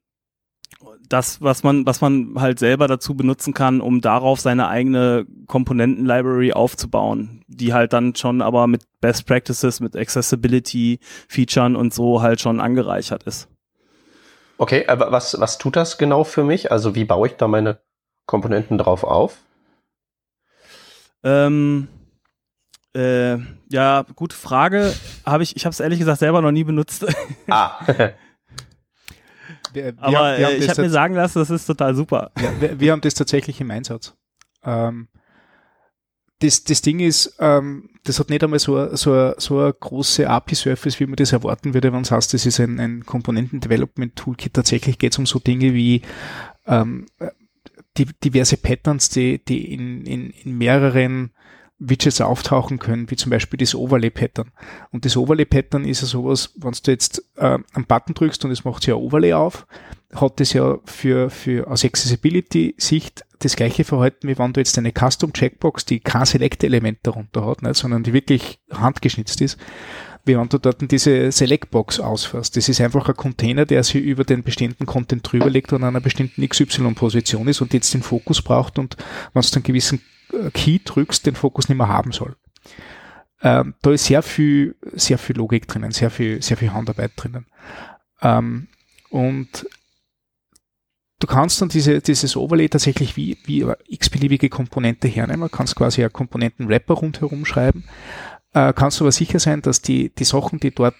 das, was man, was man halt selber dazu benutzen kann, um darauf seine eigene Komponenten-Library aufzubauen, die halt dann schon aber mit Best Practices, mit Accessibility, Featuren und so halt schon angereichert ist. Okay, aber was, was tut das genau für mich? Also wie baue ich da meine Komponenten drauf auf? Ähm, äh, ja, gute Frage. Habe ich, ich habe es ehrlich gesagt selber noch nie benutzt. Ah. Wir, wir Aber haben, wir äh, ich habe mir sagen lassen, das ist total super. Ja, wir, wir, haben das tatsächlich im Einsatz. Ähm, das, das Ding ist, ähm, das hat nicht einmal so, so, so eine große API-Surface, wie man das erwarten würde, wenn es heißt, das ist ein, ein Komponenten-Development-Toolkit. Tatsächlich geht es um so Dinge wie ähm, die, diverse Patterns, die, die in, in, in mehreren Widgets auftauchen können, wie zum Beispiel das Overlay-Pattern. Und das Overlay-Pattern ist ja sowas, wenn du jetzt äh, einen Button drückst und es macht ein Overlay auf, hat das ja für, für aus Accessibility-Sicht das gleiche Verhalten, wie wenn du jetzt eine Custom-Checkbox, die kein Select-Element darunter hat, nicht, sondern die wirklich handgeschnitzt ist, wie wenn du dort diese Select-Box ausfährst. Das ist einfach ein Container, der sich über den bestehenden Content drüber legt und an einer bestimmten XY-Position ist und jetzt den Fokus braucht und wenn du einen gewissen Key drückst, den Fokus nicht mehr haben soll. Ähm, da ist sehr viel, sehr viel Logik drinnen, sehr viel, sehr viel Handarbeit drinnen. Ähm, und du kannst dann diese, dieses Overlay tatsächlich wie, wie x-beliebige Komponente hernehmen, du kannst quasi einen Komponenten-Wrapper rundherum schreiben, äh, kannst aber sicher sein, dass die, die Sachen, die dort,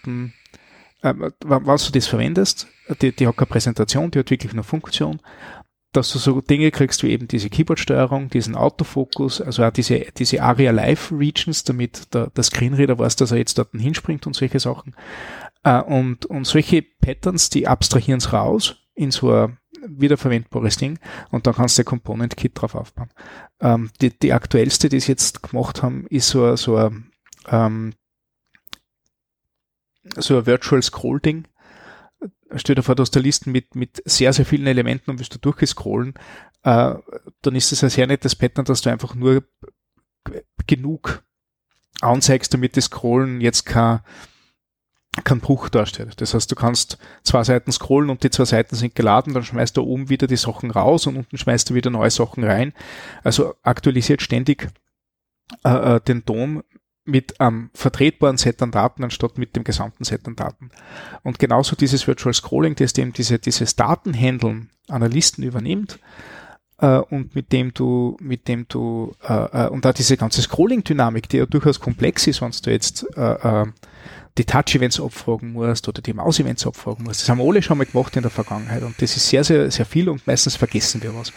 äh, was du das verwendest, die, die hat keine Präsentation, die hat wirklich nur Funktion dass du so Dinge kriegst wie eben diese Keyboard-Steuerung, diesen Autofokus, also auch diese, diese Aria Live Regions, damit der, der Screenreader weiß, dass er jetzt dort hinspringt und solche Sachen. Äh, und, und solche Patterns, die abstrahieren es raus in so ein wiederverwendbares Ding und dann kannst du ein Component Kit drauf aufbauen. Ähm, die, die aktuellste, die sie jetzt gemacht haben, ist so, ein, so ein, ähm, so ein Virtual Scroll Ding stell dir vor, du hast eine Liste mit, mit sehr, sehr vielen Elementen und willst du durchscrollen, äh, dann ist es ein sehr nettes Pattern, dass du einfach nur genug anzeigst, damit das Scrollen jetzt kein, kein Bruch darstellt. Das heißt, du kannst zwei Seiten scrollen und die zwei Seiten sind geladen, dann schmeißt du oben wieder die Sachen raus und unten schmeißt du wieder neue Sachen rein. Also aktualisiert ständig äh, äh den DOM mit einem vertretbaren Set an Daten anstatt mit dem gesamten Set an Daten. Und genauso dieses Virtual Scrolling, das dem diese, dieses Datenhandeln Analysten übernimmt, äh, und mit dem du, mit dem du, äh, äh, und da diese ganze Scrolling-Dynamik, die ja durchaus komplex ist, wenn du jetzt äh, äh, die Touch-Events abfragen musst oder die Maus-Events abfragen musst. Das haben wir alle schon mal gemacht in der Vergangenheit und das ist sehr, sehr, sehr viel und meistens vergessen wir was.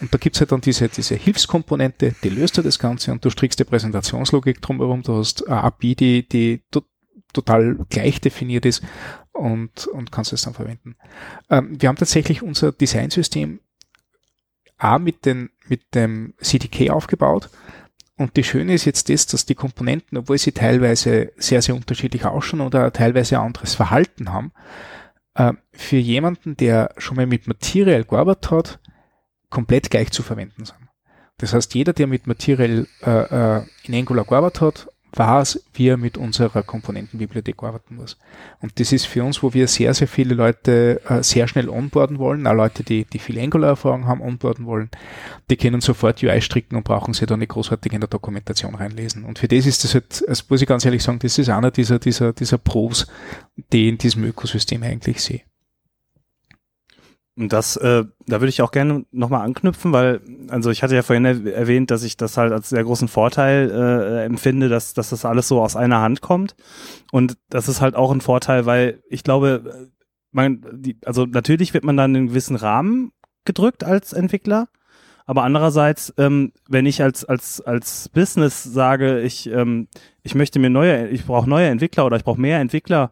Und da gibt's halt dann diese, diese Hilfskomponente, die löst ja das Ganze und du strickst die Präsentationslogik drumherum, du hast eine API, die, die total gleich definiert ist und, und kannst es dann verwenden. Ähm, wir haben tatsächlich unser Designsystem A mit, den, mit dem CDK aufgebaut. Und die Schöne ist jetzt das, dass die Komponenten, obwohl sie teilweise sehr, sehr unterschiedlich ausschauen oder teilweise anderes Verhalten haben, äh, für jemanden, der schon mal mit Material gearbeitet hat, komplett gleich zu verwenden sind. Das heißt, jeder, der mit Material äh, äh, in Angular gearbeitet hat, weiß, wie er mit unserer Komponentenbibliothek arbeiten muss. Und das ist für uns, wo wir sehr, sehr viele Leute äh, sehr schnell onboarden wollen, auch Leute, die, die viel Angular-Erfahrung haben, onboarden wollen, die können sofort UI stricken und brauchen sie dann nicht großartig in der Dokumentation reinlesen. Und für das ist das halt, das muss ich ganz ehrlich sagen, das ist einer dieser, dieser, dieser Pros, die in diesem Ökosystem eigentlich sehe. Und das, äh, da würde ich auch gerne nochmal anknüpfen, weil, also ich hatte ja vorhin erwähnt, dass ich das halt als sehr großen Vorteil äh, empfinde, dass, dass das alles so aus einer Hand kommt. Und das ist halt auch ein Vorteil, weil ich glaube, man, die, also natürlich wird man dann in einen gewissen Rahmen gedrückt als Entwickler. Aber andererseits, ähm, wenn ich als, als, als Business sage, ich, ähm, ich möchte mir neue, ich brauche neue Entwickler oder ich brauche mehr Entwickler,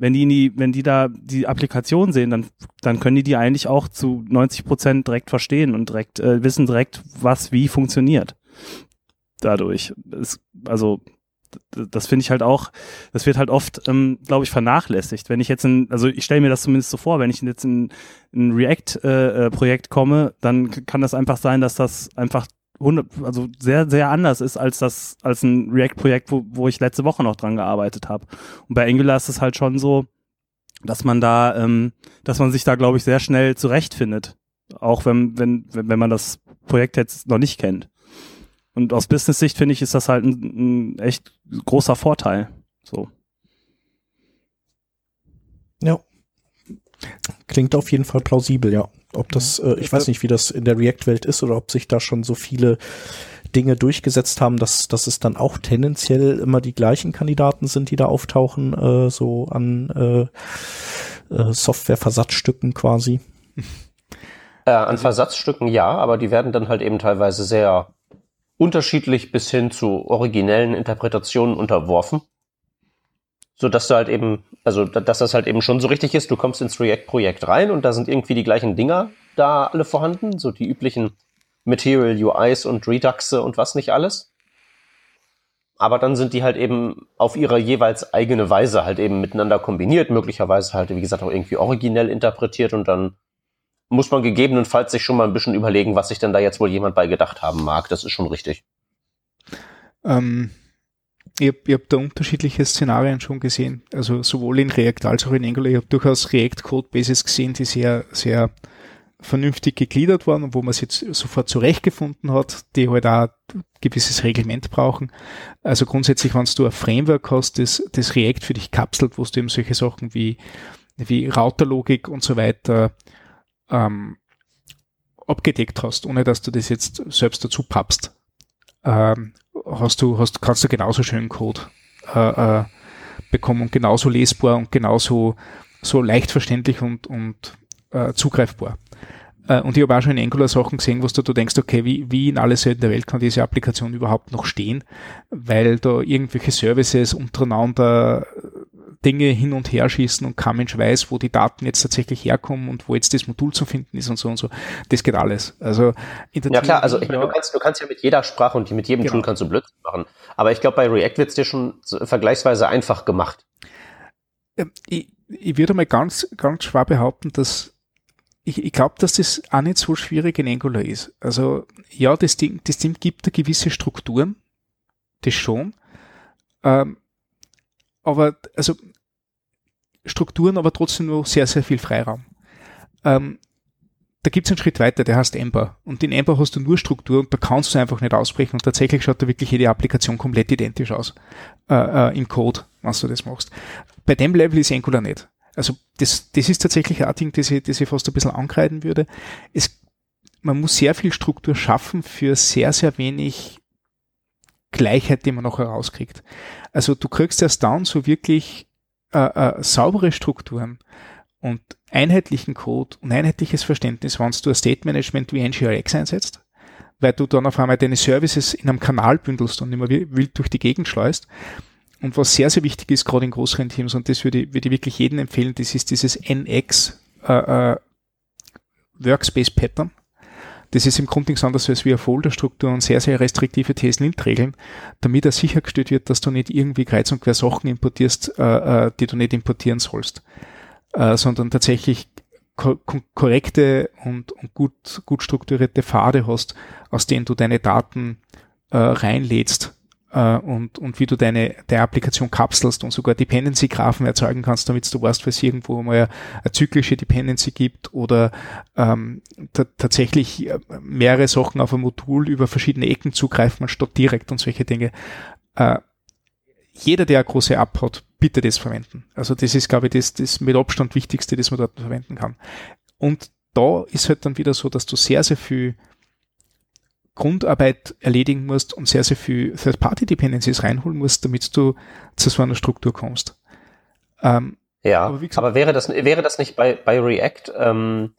wenn die, die, wenn die da die Applikation sehen, dann, dann können die die eigentlich auch zu 90 Prozent direkt verstehen und direkt äh, wissen direkt, was wie funktioniert. Dadurch. Ist, also das finde ich halt auch, das wird halt oft, ähm, glaube ich, vernachlässigt. Wenn ich jetzt in, also ich stelle mir das zumindest so vor, wenn ich jetzt in ein React-Projekt äh, äh komme, dann kann das einfach sein, dass das einfach 100, also sehr, sehr anders ist als das, als ein React-Projekt, wo, wo ich letzte Woche noch dran gearbeitet habe. Und bei Angular ist es halt schon so, dass man da, ähm, dass man sich da, glaube ich, sehr schnell zurechtfindet. Auch wenn, wenn, wenn man das Projekt jetzt noch nicht kennt. Und aus Business-Sicht finde ich, ist das halt ein, ein echt großer Vorteil. So. Ja. Klingt auf jeden Fall plausibel, ja. Ob das, äh, ich weiß nicht, wie das in der React-Welt ist oder ob sich da schon so viele Dinge durchgesetzt haben, dass, dass es dann auch tendenziell immer die gleichen Kandidaten sind, die da auftauchen, äh, so an äh, äh, Software-Versatzstücken quasi. Äh, an Versatzstücken ja, aber die werden dann halt eben teilweise sehr unterschiedlich bis hin zu originellen Interpretationen unterworfen so dass du halt eben, also dass das halt eben schon so richtig ist, du kommst ins React-Projekt rein und da sind irgendwie die gleichen Dinger da alle vorhanden, so die üblichen Material UIs und Reduxe und was nicht alles. Aber dann sind die halt eben auf ihre jeweils eigene Weise halt eben miteinander kombiniert, möglicherweise halt, wie gesagt, auch irgendwie originell interpretiert und dann muss man gegebenenfalls sich schon mal ein bisschen überlegen, was sich denn da jetzt wohl jemand bei gedacht haben mag. Das ist schon richtig. Ähm, ich habe hab da unterschiedliche Szenarien schon gesehen, also sowohl in React als auch in Angular. Ich habe durchaus React-Codebases gesehen, die sehr, sehr vernünftig gegliedert waren und wo man sich jetzt sofort zurechtgefunden hat, die halt auch gewisses Reglement brauchen. Also grundsätzlich, wenn du ein Framework hast, das, das React für dich kapselt, wo du eben solche Sachen wie, wie Routerlogik und so weiter ähm, abgedeckt hast, ohne dass du das jetzt selbst dazu pappst. Ähm, hast du, hast, kannst du genauso schön Code äh, äh, bekommen und genauso lesbar und genauso so leicht verständlich und, und äh, zugreifbar. Äh, und ich habe auch schon in Angular Sachen gesehen, wo du, du denkst, okay, wie, wie in alle Seiten der Welt kann diese Applikation überhaupt noch stehen, weil da irgendwelche Services untereinander Dinge hin und her schießen und kein Mensch weiß, wo die Daten jetzt tatsächlich herkommen und wo jetzt das Modul zu finden ist und so und so. Das geht alles. Also ja klar, also ich meine, du kannst, du kannst ja mit jeder Sprache und mit jedem genau. Tool kannst du Blödsinn machen. Aber ich glaube, bei React wird es dir schon vergleichsweise einfach gemacht. Ähm, ich, ich würde mal ganz, ganz schwer behaupten, dass ich, ich glaube, dass das auch nicht so schwierig in Angular ist. Also ja, das Ding, das Ding gibt da gewisse Strukturen, das schon. Ähm, aber also Strukturen, aber trotzdem nur sehr, sehr viel Freiraum. Ähm, da gibt es einen Schritt weiter, der heißt Ember. Und in Ember hast du nur Struktur und da kannst du einfach nicht ausbrechen. Und tatsächlich schaut da wirklich jede Applikation komplett identisch aus äh, äh, im Code, wenn du das machst. Bei dem Level ist Angular nicht. Also das, das ist tatsächlich ein Ding, das ich, das ich fast ein bisschen ankreiden würde. Es, man muss sehr viel Struktur schaffen für sehr, sehr wenig Gleichheit, die man noch herauskriegt. Also du kriegst erst dann so wirklich äh, äh, saubere Strukturen und einheitlichen Code und einheitliches Verständnis, wenn du ein State Management wie NGRX einsetzt, weil du dann auf einmal deine Services in einem Kanal bündelst und immer wild durch die Gegend schleust. und was sehr, sehr wichtig ist, gerade in größeren Teams, und das würde ich, würde ich wirklich jedem empfehlen, das ist dieses NX äh, äh, Workspace Pattern. Das ist im Grunde nichts anderes als wie eine Folderstruktur und sehr, sehr restriktive TS-Lint-Regeln, damit er sichergestellt wird, dass du nicht irgendwie kreuz und quer Sachen importierst, äh, äh, die du nicht importieren sollst, äh, sondern tatsächlich ko korrekte und, und, gut, gut strukturierte Pfade hast, aus denen du deine Daten äh, reinlädst äh, und, und wie du deine der Applikation kapselst und sogar Dependency-Graphen erzeugen kannst, damit du weißt, was irgendwo mal eine, zyklische Dependency gibt oder ähm, tatsächlich äh, mehrere Sachen auf ein Modul über verschiedene Ecken zugreifen anstatt direkt und solche Dinge. Äh, jeder, der eine große App hat, bitte das verwenden. Also das ist, glaube ich, das, das mit Abstand Wichtigste, das man dort verwenden kann. Und da ist halt dann wieder so, dass du sehr, sehr viel Grundarbeit erledigen musst und sehr, sehr viel Third-Party-Dependencies reinholen musst, damit du zu so einer Struktur kommst. Ähm, ja, aber, gesagt, aber, wäre das, wäre das nicht bei, bei React, ähm,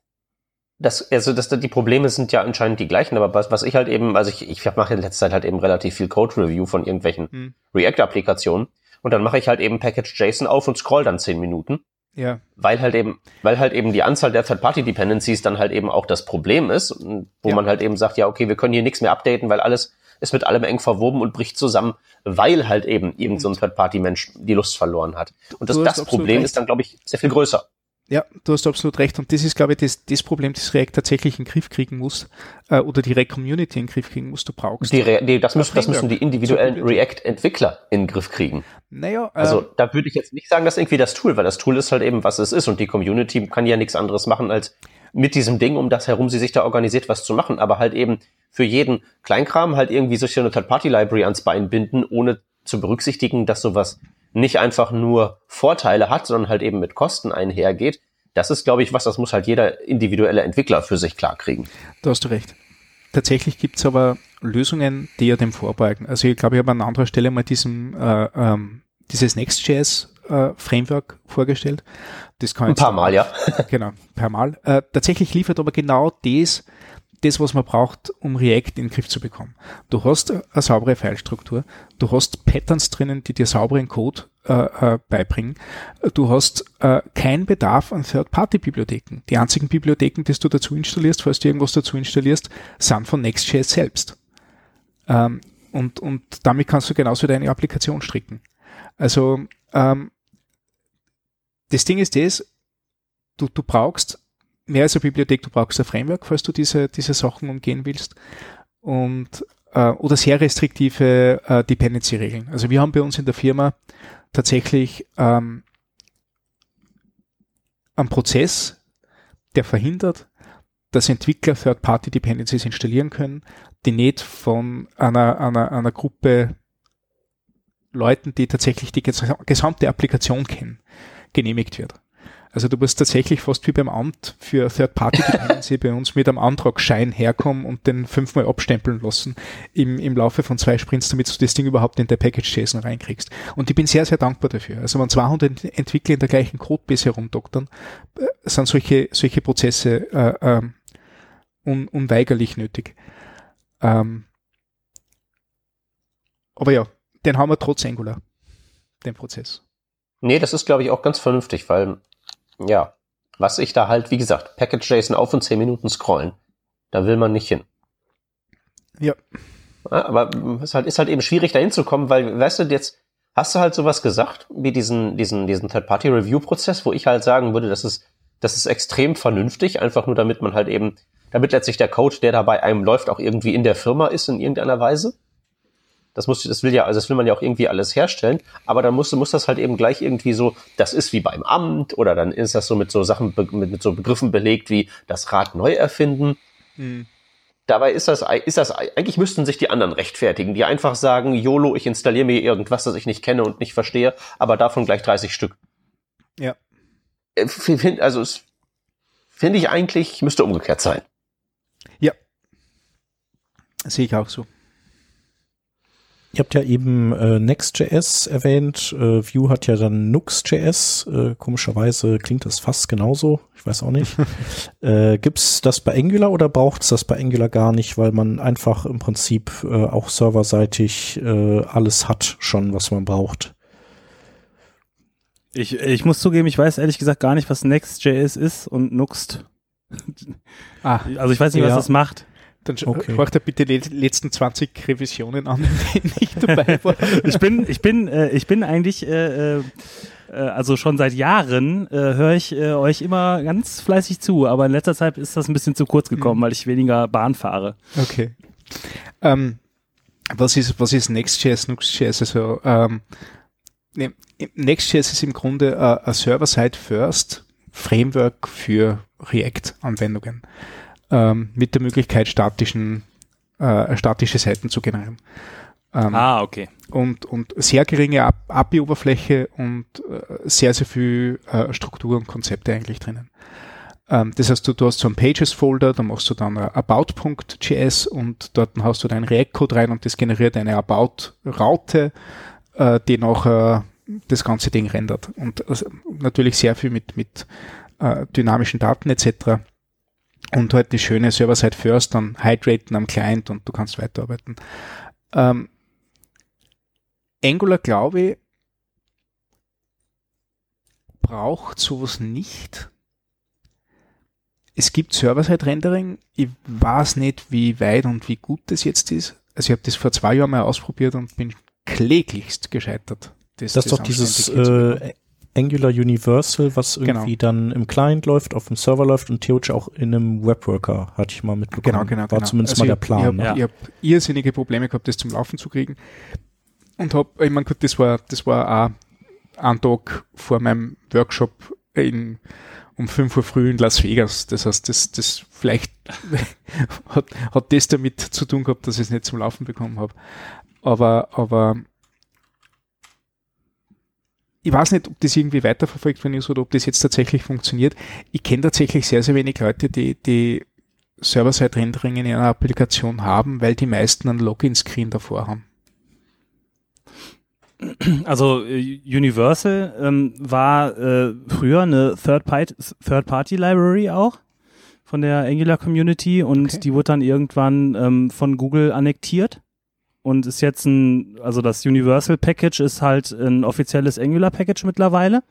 das, also das, die Probleme sind ja anscheinend die gleichen, aber was, was ich halt eben, also ich, ich mache in letzter Zeit halt eben relativ viel Code-Review von irgendwelchen hm. React-Applikationen und dann mache ich halt eben Package JSON auf und scroll dann zehn Minuten ja. Weil halt eben, weil halt eben die Anzahl der Third-Party-Dependencies dann halt eben auch das Problem ist, wo ja. man halt eben sagt, ja, okay, wir können hier nichts mehr updaten, weil alles ist mit allem eng verwoben und bricht zusammen, weil halt eben irgendein so Third-Party-Mensch die Lust verloren hat. Und das, das Problem recht. ist dann, glaube ich, sehr viel größer. Ja, du hast absolut recht. Und das ist, glaube ich, das, das Problem, das React tatsächlich in den Griff kriegen muss, äh, oder die React-Community in den Griff kriegen muss, du brauchst. Die, Re die das, müssen, das müssen die individuellen React-Entwickler in den Griff kriegen. Naja, äh, also da würde ich jetzt nicht sagen, dass irgendwie das Tool, weil das Tool ist halt eben, was es ist und die Community kann ja nichts anderes machen, als mit diesem Ding, um das herum sie sich da organisiert, was zu machen. Aber halt eben für jeden Kleinkram halt irgendwie sich eine Third-Party-Library ans Bein binden, ohne zu berücksichtigen, dass sowas nicht einfach nur Vorteile hat, sondern halt eben mit Kosten einhergeht. Das ist, glaube ich, was, das muss halt jeder individuelle Entwickler für sich klarkriegen. Da hast du recht. Tatsächlich gibt's aber Lösungen, die ja dem vorbeugen. Also ich glaube, ich habe an anderer Stelle mal diesen, äh, ähm, dieses Next.js äh, Framework vorgestellt. Das kann ein paar Mal, ja. genau, ein paar Mal. Äh, tatsächlich liefert aber genau das, das, was man braucht, um React in den Griff zu bekommen. Du hast eine saubere Filestruktur, du hast Patterns drinnen, die dir sauberen Code äh, äh, beibringen. Du hast äh, keinen Bedarf an Third-Party-Bibliotheken. Die einzigen Bibliotheken, die du dazu installierst, falls du irgendwas dazu installierst, sind von Next.js selbst. Ähm, und, und damit kannst du genauso deine Applikation stricken. Also ähm, das Ding ist das, du, du brauchst mehr als eine Bibliothek, du brauchst ein Framework, falls du diese, diese Sachen umgehen willst. Und äh, oder sehr restriktive äh, Dependency-Regeln. Also wir haben bei uns in der Firma tatsächlich ähm, einen Prozess, der verhindert, dass Entwickler Third-Party-Dependencies installieren können, die nicht von einer, einer, einer Gruppe Leuten, die tatsächlich die gesamte Applikation kennen, genehmigt wird. Also du musst tatsächlich fast wie beim Amt für Third-Party-Dependency bei uns mit einem Antragsschein herkommen und den fünfmal abstempeln lassen im, im Laufe von zwei Sprints, damit du das Ding überhaupt in der Package-JSON reinkriegst. Und ich bin sehr, sehr dankbar dafür. Also wenn 200 Entwickler in der gleichen Codebase herumdoktern, äh, sind solche, solche Prozesse äh, ähm, un, unweigerlich nötig. Ähm, aber ja, den haben wir trotz Angular, den Prozess. Nee, das ist, glaube ich, auch ganz vernünftig, weil ja, was ich da halt, wie gesagt, Package.json auf und 10 Minuten scrollen. Da will man nicht hin. Ja. Aber es halt, ist halt eben schwierig, da hinzukommen, weil, weißt du, jetzt hast du halt sowas gesagt, wie diesen, diesen, diesen Third-Party-Review-Prozess, wo ich halt sagen würde, das ist, das ist extrem vernünftig, einfach nur damit man halt eben, damit letztlich der Code, der da bei einem läuft, auch irgendwie in der Firma ist in irgendeiner Weise. Das muss, das will ja, also das will man ja auch irgendwie alles herstellen. Aber dann muss, muss das halt eben gleich irgendwie so, das ist wie beim Amt oder dann ist das so mit so Sachen, mit, mit so Begriffen belegt wie das Rad neu erfinden. Hm. Dabei ist das, ist das, eigentlich müssten sich die anderen rechtfertigen, die einfach sagen, YOLO, ich installiere mir irgendwas, das ich nicht kenne und nicht verstehe, aber davon gleich 30 Stück. Ja. Äh, also, es finde ich eigentlich, müsste umgekehrt sein. Ja. Sehe ich auch so. Ihr habt ja eben äh, Next.js erwähnt. Äh, Vue hat ja dann Nux.js. Äh, komischerweise klingt das fast genauso. Ich weiß auch nicht. äh, gibt's das bei Angular oder braucht's das bei Angular gar nicht, weil man einfach im Prinzip äh, auch serverseitig äh, alles hat schon, was man braucht? Ich, ich muss zugeben, ich weiß ehrlich gesagt gar nicht, was Next.js ist und Nuxt. Ah, also ich weiß nicht, ja. was das macht. Dann okay. horcht er bitte die letzten 20 Revisionen an, in ich dabei war. ich bin, ich bin, äh, ich bin eigentlich, äh, äh, also schon seit Jahren äh, höre ich äh, euch immer ganz fleißig zu, aber in letzter Zeit ist das ein bisschen zu kurz gekommen, mhm. weil ich weniger Bahn fahre. Okay. Ähm, was ist, was ist Next.js, Nuxt.js? Also, ähm, ne, Next.js ist im Grunde äh, ein Server-Side-First Framework für React-Anwendungen ähm, mit der Möglichkeit, statischen, äh, statische Seiten zu generieren. Ähm, ah, okay. Und, und sehr geringe API-Oberfläche und äh, sehr, sehr viel äh, Struktur und Konzepte eigentlich drinnen. Ähm, das heißt, du, du hast so einen Pages-Folder, da machst du dann about.js und dort hast du deinen React-Code rein und das generiert eine About-Raute, äh, die nachher das ganze Ding rendert. Und also natürlich sehr viel mit, mit äh, dynamischen Daten etc. Und halt die schöne Server-Side First, dann Hydraten am Client und du kannst weiterarbeiten. Ähm, Angular, glaube ich, braucht sowas nicht. Es gibt Server-Side-Rendering. Ich weiß nicht, wie weit und wie gut das jetzt ist. Also ich habe das vor zwei Jahren mal ausprobiert und bin kläglichst gescheitert. Das, das ist doch dieses äh, Angular Universal, was irgendwie genau. dann im Client läuft, auf dem Server läuft und theoretisch auch in einem Webworker, hatte ich mal mitbekommen. Genau, genau. War genau. zumindest also mal der Plan. Ich habe ne? ja. hab irrsinnige Probleme gehabt, das zum Laufen zu kriegen. Und hab, ich meine, gut, das war, das war auch ein Tag vor meinem Workshop in, um 5 Uhr früh in Las Vegas. Das heißt, das, das vielleicht hat, hat das damit zu tun gehabt, dass ich es nicht zum Laufen bekommen habe. Aber, aber ich weiß nicht, ob das irgendwie weiterverfolgt worden ist oder ob das jetzt tatsächlich funktioniert. Ich kenne tatsächlich sehr, sehr wenig Leute, die, die Server-Side-Rendering in einer Applikation haben, weil die meisten einen Login-Screen davor haben. Also äh, Universal ähm, war äh, früher eine Third-Party-Library auch von der Angular Community und okay. die wurde dann irgendwann ähm, von Google annektiert und ist jetzt ein, also das Universal Package ist halt ein offizielles Angular Package mittlerweile.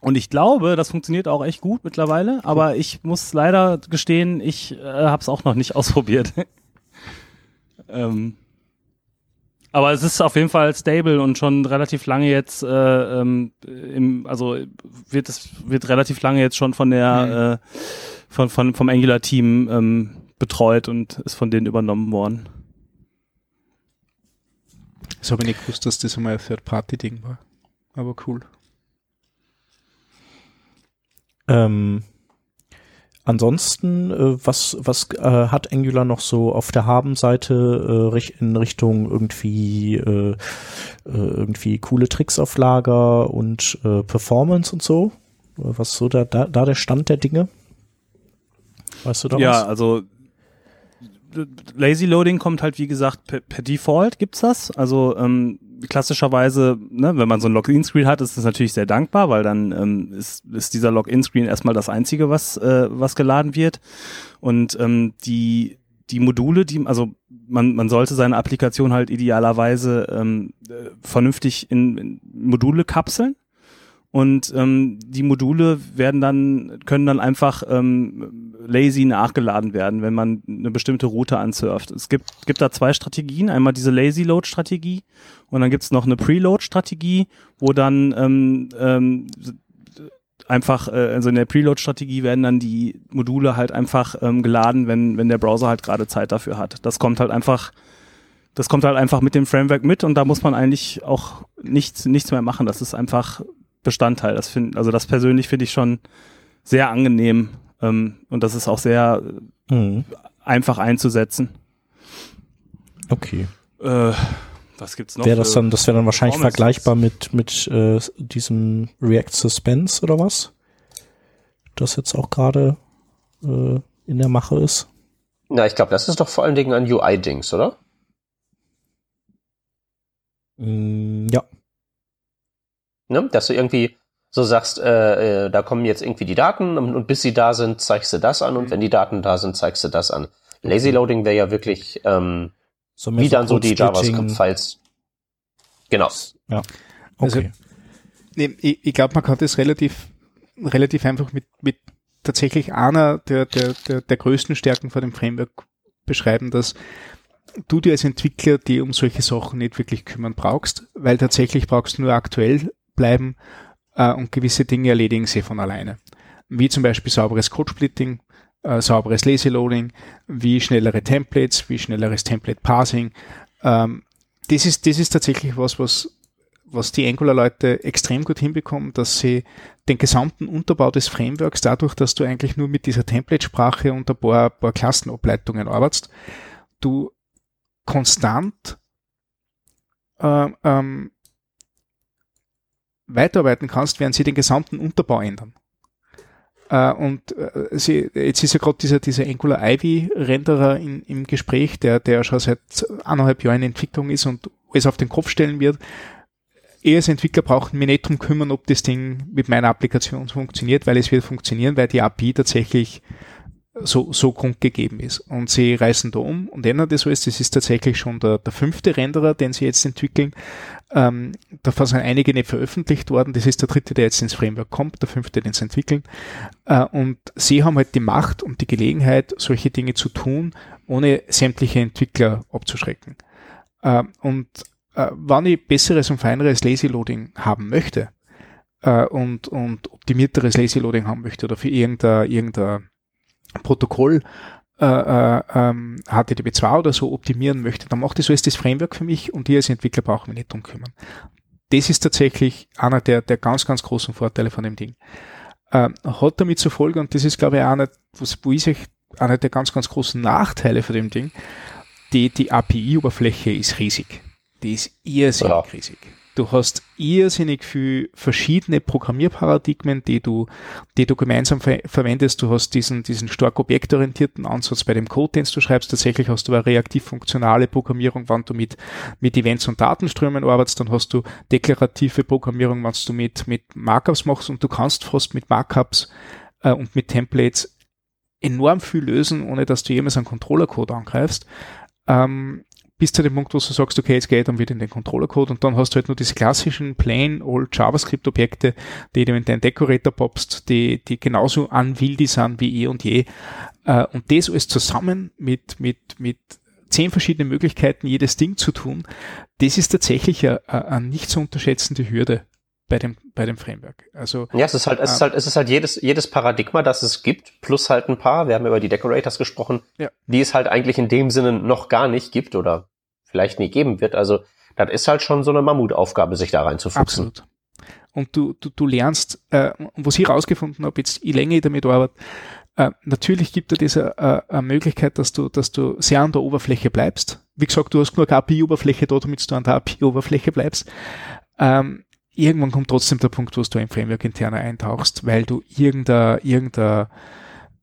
Und ich glaube, das funktioniert auch echt gut mittlerweile, aber ich muss leider gestehen, ich äh, habe es auch noch nicht ausprobiert. ähm, aber es ist auf jeden Fall stable und schon relativ lange jetzt, äh, ähm, im, also wird es wird relativ lange jetzt schon von der mhm. äh, von, von vom Angular Team ähm, betreut und ist von denen übernommen worden. Das habe ich nicht gewusst, dass das einmal ein Third-Party-Ding war. Aber cool. Ähm, ansonsten, äh, was, was äh, hat Angular noch so auf der Habenseite äh, in Richtung irgendwie, äh, äh, irgendwie coole Tricks auf Lager und äh, Performance und so? Was so da, da, da der Stand der Dinge? Weißt du da ja, was? Ja, also Lazy Loading kommt halt, wie gesagt, per, per Default gibt's das. Also ähm, klassischerweise, ne, wenn man so ein Login-Screen hat, ist das natürlich sehr dankbar, weil dann ähm, ist, ist dieser Login-Screen erstmal das Einzige, was, äh, was geladen wird. Und ähm, die, die Module, die, also man, man sollte seine Applikation halt idealerweise ähm, äh, vernünftig in, in Module kapseln. Und ähm, die Module werden dann, können dann einfach ähm, lazy nachgeladen werden, wenn man eine bestimmte Route ansurft. Es gibt, gibt da zwei Strategien. Einmal diese Lazy Load Strategie und dann gibt's noch eine Preload Strategie, wo dann ähm, ähm, einfach, äh, also in der Preload-Strategie werden dann die Module halt einfach ähm, geladen, wenn, wenn der Browser halt gerade Zeit dafür hat. Das kommt halt einfach, das kommt halt einfach mit dem Framework mit und da muss man eigentlich auch nichts, nichts mehr machen. Das ist einfach Bestandteil. Das find, also das persönlich finde ich schon sehr angenehm ähm, und das ist auch sehr mhm. einfach einzusetzen. Okay. Äh, was gibt's noch? Wäre das dann, das wäre dann wahrscheinlich vergleichbar mit mit äh, diesem React Suspense oder was? Das jetzt auch gerade äh, in der Mache ist. Na, ich glaube, das ist doch vor allen Dingen ein UI-Dings, oder? Mm, ja ne? dass du irgendwie so sagst, äh, äh, da kommen jetzt irgendwie die Daten und, und, bis sie da sind, zeigst du das an und mhm. wenn die Daten da sind, zeigst du das an. Lazy Loading wäre ja wirklich ähm, so wie dann so die JavaScript-Files. Genau. Ja. Also, okay. Also, ich, ich glaube, man kann das relativ, relativ einfach mit, mit tatsächlich einer der, der, der, der größten Stärken von dem Framework beschreiben, dass du dir als Entwickler die um solche Sachen nicht wirklich kümmern brauchst, weil tatsächlich brauchst du nur aktuell bleiben äh, und gewisse Dinge erledigen sie von alleine. Wie zum Beispiel sauberes Code-Splitting, äh, sauberes Lazy Loading, wie schnellere Templates, wie schnelleres Template Parsing. Ähm, das ist, das ist tatsächlich was, was was die Angular-Leute extrem gut hinbekommen, dass sie den gesamten Unterbau des Frameworks, dadurch, dass du eigentlich nur mit dieser Template-Sprache und ein paar, paar Klassenableitungen arbeitest, du konstant äh, ähm, weiterarbeiten kannst, während sie den gesamten Unterbau ändern. Äh, und äh, sie, jetzt ist ja gerade dieser, dieser Angular Ivy Renderer in, im Gespräch, der, der schon seit eineinhalb Jahren in Entwicklung ist und alles auf den Kopf stellen wird ich als Entwickler brauche mich nicht drum kümmern, ob das Ding mit meiner Applikation funktioniert, weil es wird funktionieren, weil die API tatsächlich so, so grundgegeben ist. Und sie reißen da um und ändern das alles. Das ist tatsächlich schon der, der fünfte Renderer, den sie jetzt entwickeln. Ähm, davon sind einige nicht veröffentlicht worden. Das ist der dritte, der jetzt ins Framework kommt, der fünfte, den sie entwickeln. Äh, und sie haben halt die Macht und die Gelegenheit, solche Dinge zu tun, ohne sämtliche Entwickler abzuschrecken. Äh, und äh, wann ich besseres und feineres Lazy Loading haben möchte äh, und, und optimierteres Lazy Loading haben möchte oder für irgendein, irgendein Protokoll äh, äh, ähm, HTTP2 oder so optimieren möchte, dann macht das alles das Framework für mich und ich als Entwickler brauche mich nicht drum kümmern. Das ist tatsächlich einer der, der ganz, ganz großen Vorteile von dem Ding. Äh, hat damit zur Folge, und das ist, glaube ich, einer, wo ich einer der ganz, ganz großen Nachteile von dem Ding, die, die API-Oberfläche ist riesig die ist irrsinnig ja. riesig. Du hast irrsinnig viel verschiedene Programmierparadigmen, die du, die du gemeinsam ver verwendest. Du hast diesen, diesen stark objektorientierten Ansatz bei dem Code, den du schreibst. Tatsächlich hast du eine reaktiv-funktionale Programmierung, wenn du mit, mit Events und Datenströmen arbeitest. Dann hast du deklarative Programmierung, wenn du mit, mit Markups machst und du kannst fast mit Markups äh, und mit Templates enorm viel lösen, ohne dass du jemals einen Controller-Code angreifst. Ähm, bis zu dem Punkt, wo du sagst, okay, jetzt geht dann wieder in den Controller-Code und dann hast du halt nur diese klassischen plain old JavaScript-Objekte, die du in deinen Decorator popst, die, die genauso unwieldy sind wie eh und je. Äh, und das alles zusammen mit, mit, mit zehn verschiedenen Möglichkeiten, jedes Ding zu tun, das ist tatsächlich eine, eine nicht zu unterschätzende Hürde bei dem, bei dem Framework. Also, ja, es ist halt, es ähm, ist halt, es ist halt jedes, jedes Paradigma, das es gibt, plus halt ein paar, wir haben über die Decorators gesprochen, ja. die es halt eigentlich in dem Sinne noch gar nicht gibt oder vielleicht nie geben wird. Also das ist halt schon so eine Mammutaufgabe, sich da reinzufuchsen. Absolut. Und du, du, du lernst, äh, was ich herausgefunden habe, jetzt je länger ich damit arbeite, äh, natürlich gibt es diese äh, eine Möglichkeit, dass du, dass du sehr an der Oberfläche bleibst. Wie gesagt, du hast nur eine API-Oberfläche da, damit du an der API-Oberfläche bleibst. Ähm, irgendwann kommt trotzdem der Punkt, wo du ein Framework interner eintauchst, weil du irgendein, irgendein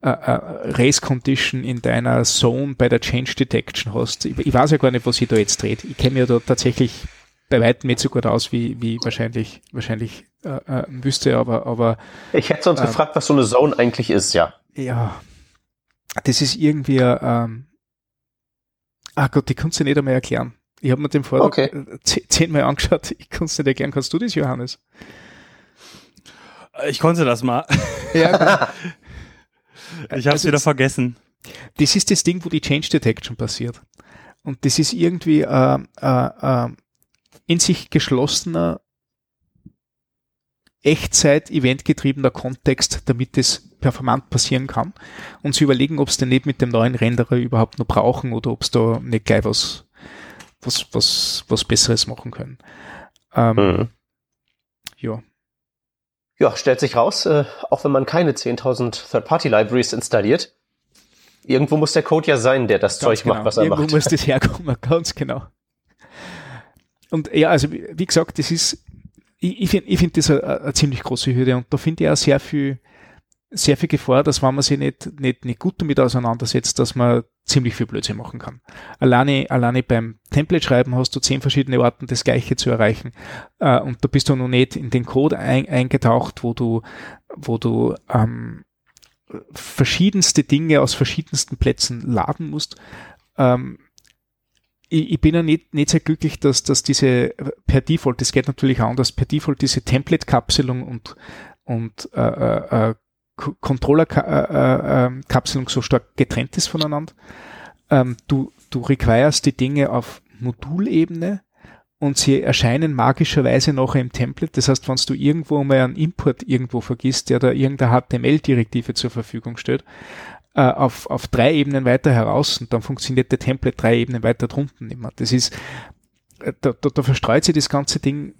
äh, äh, Race Condition in deiner Zone bei der Change Detection hast. Ich, ich weiß ja gar nicht, was ich da jetzt dreht. Ich kenne mir da tatsächlich bei weitem nicht so gut aus, wie, wie wahrscheinlich, wahrscheinlich äh, äh, müsste, aber, aber. Ich hätte sonst äh, gefragt, was so eine Zone eigentlich ist, ja. Ja. Das ist irgendwie, ähm, ach Gott, die kannst du nicht einmal erklären. Ich habe mir den Vortrag okay. zehnmal angeschaut, ich kann es nicht erklären. Kannst du das, Johannes? Ich konnte das mal. Ja, Ich habe es also wieder vergessen. Das ist das Ding, wo die Change Detection passiert. Und das ist irgendwie äh, äh, äh, in sich geschlossener, Echtzeit-eventgetriebener Kontext, damit es performant passieren kann. Und sie überlegen, ob es denn nicht mit dem neuen Renderer überhaupt noch brauchen oder ob es da nicht gleich was, was, was, was Besseres machen können. Ähm, mhm. Ja. Ja, stellt sich raus, äh, auch wenn man keine 10.000 Third-Party-Libraries installiert, irgendwo muss der Code ja sein, der das ganz Zeug genau. macht, was er irgendwo macht. Irgendwo muss das herkommen, ganz genau. Und ja, also wie gesagt, das ist, ich, ich finde ich find das eine, eine ziemlich große Hürde und da finde ich auch sehr viel, sehr viel Gefahr, dass wenn man sich nicht, nicht, nicht gut damit auseinandersetzt, dass man ziemlich viel Blödsinn machen kann. Alleine, alleine beim Template schreiben hast du zehn verschiedene Orten, das Gleiche zu erreichen. Äh, und da bist du noch nicht in den Code ein, eingetaucht, wo du, wo du ähm, verschiedenste Dinge aus verschiedensten Plätzen laden musst. Ähm, ich, ich bin ja nicht, nicht sehr glücklich, dass, dass diese per Default, das geht natürlich anders, per Default diese Template-Kapselung und, und äh, äh, äh Controller-Kapselung äh, äh, so stark getrennt ist voneinander. Ähm, du, du requirest die Dinge auf Modulebene und sie erscheinen magischerweise nachher im Template. Das heißt, wenn du irgendwo mal einen Import irgendwo vergisst, der da irgendeine HTML-Direktive zur Verfügung stellt, äh, auf, auf drei Ebenen weiter heraus und dann funktioniert der Template drei Ebenen weiter drunten nicht mehr. Das ist, äh, da, da, da verstreut sich das ganze Ding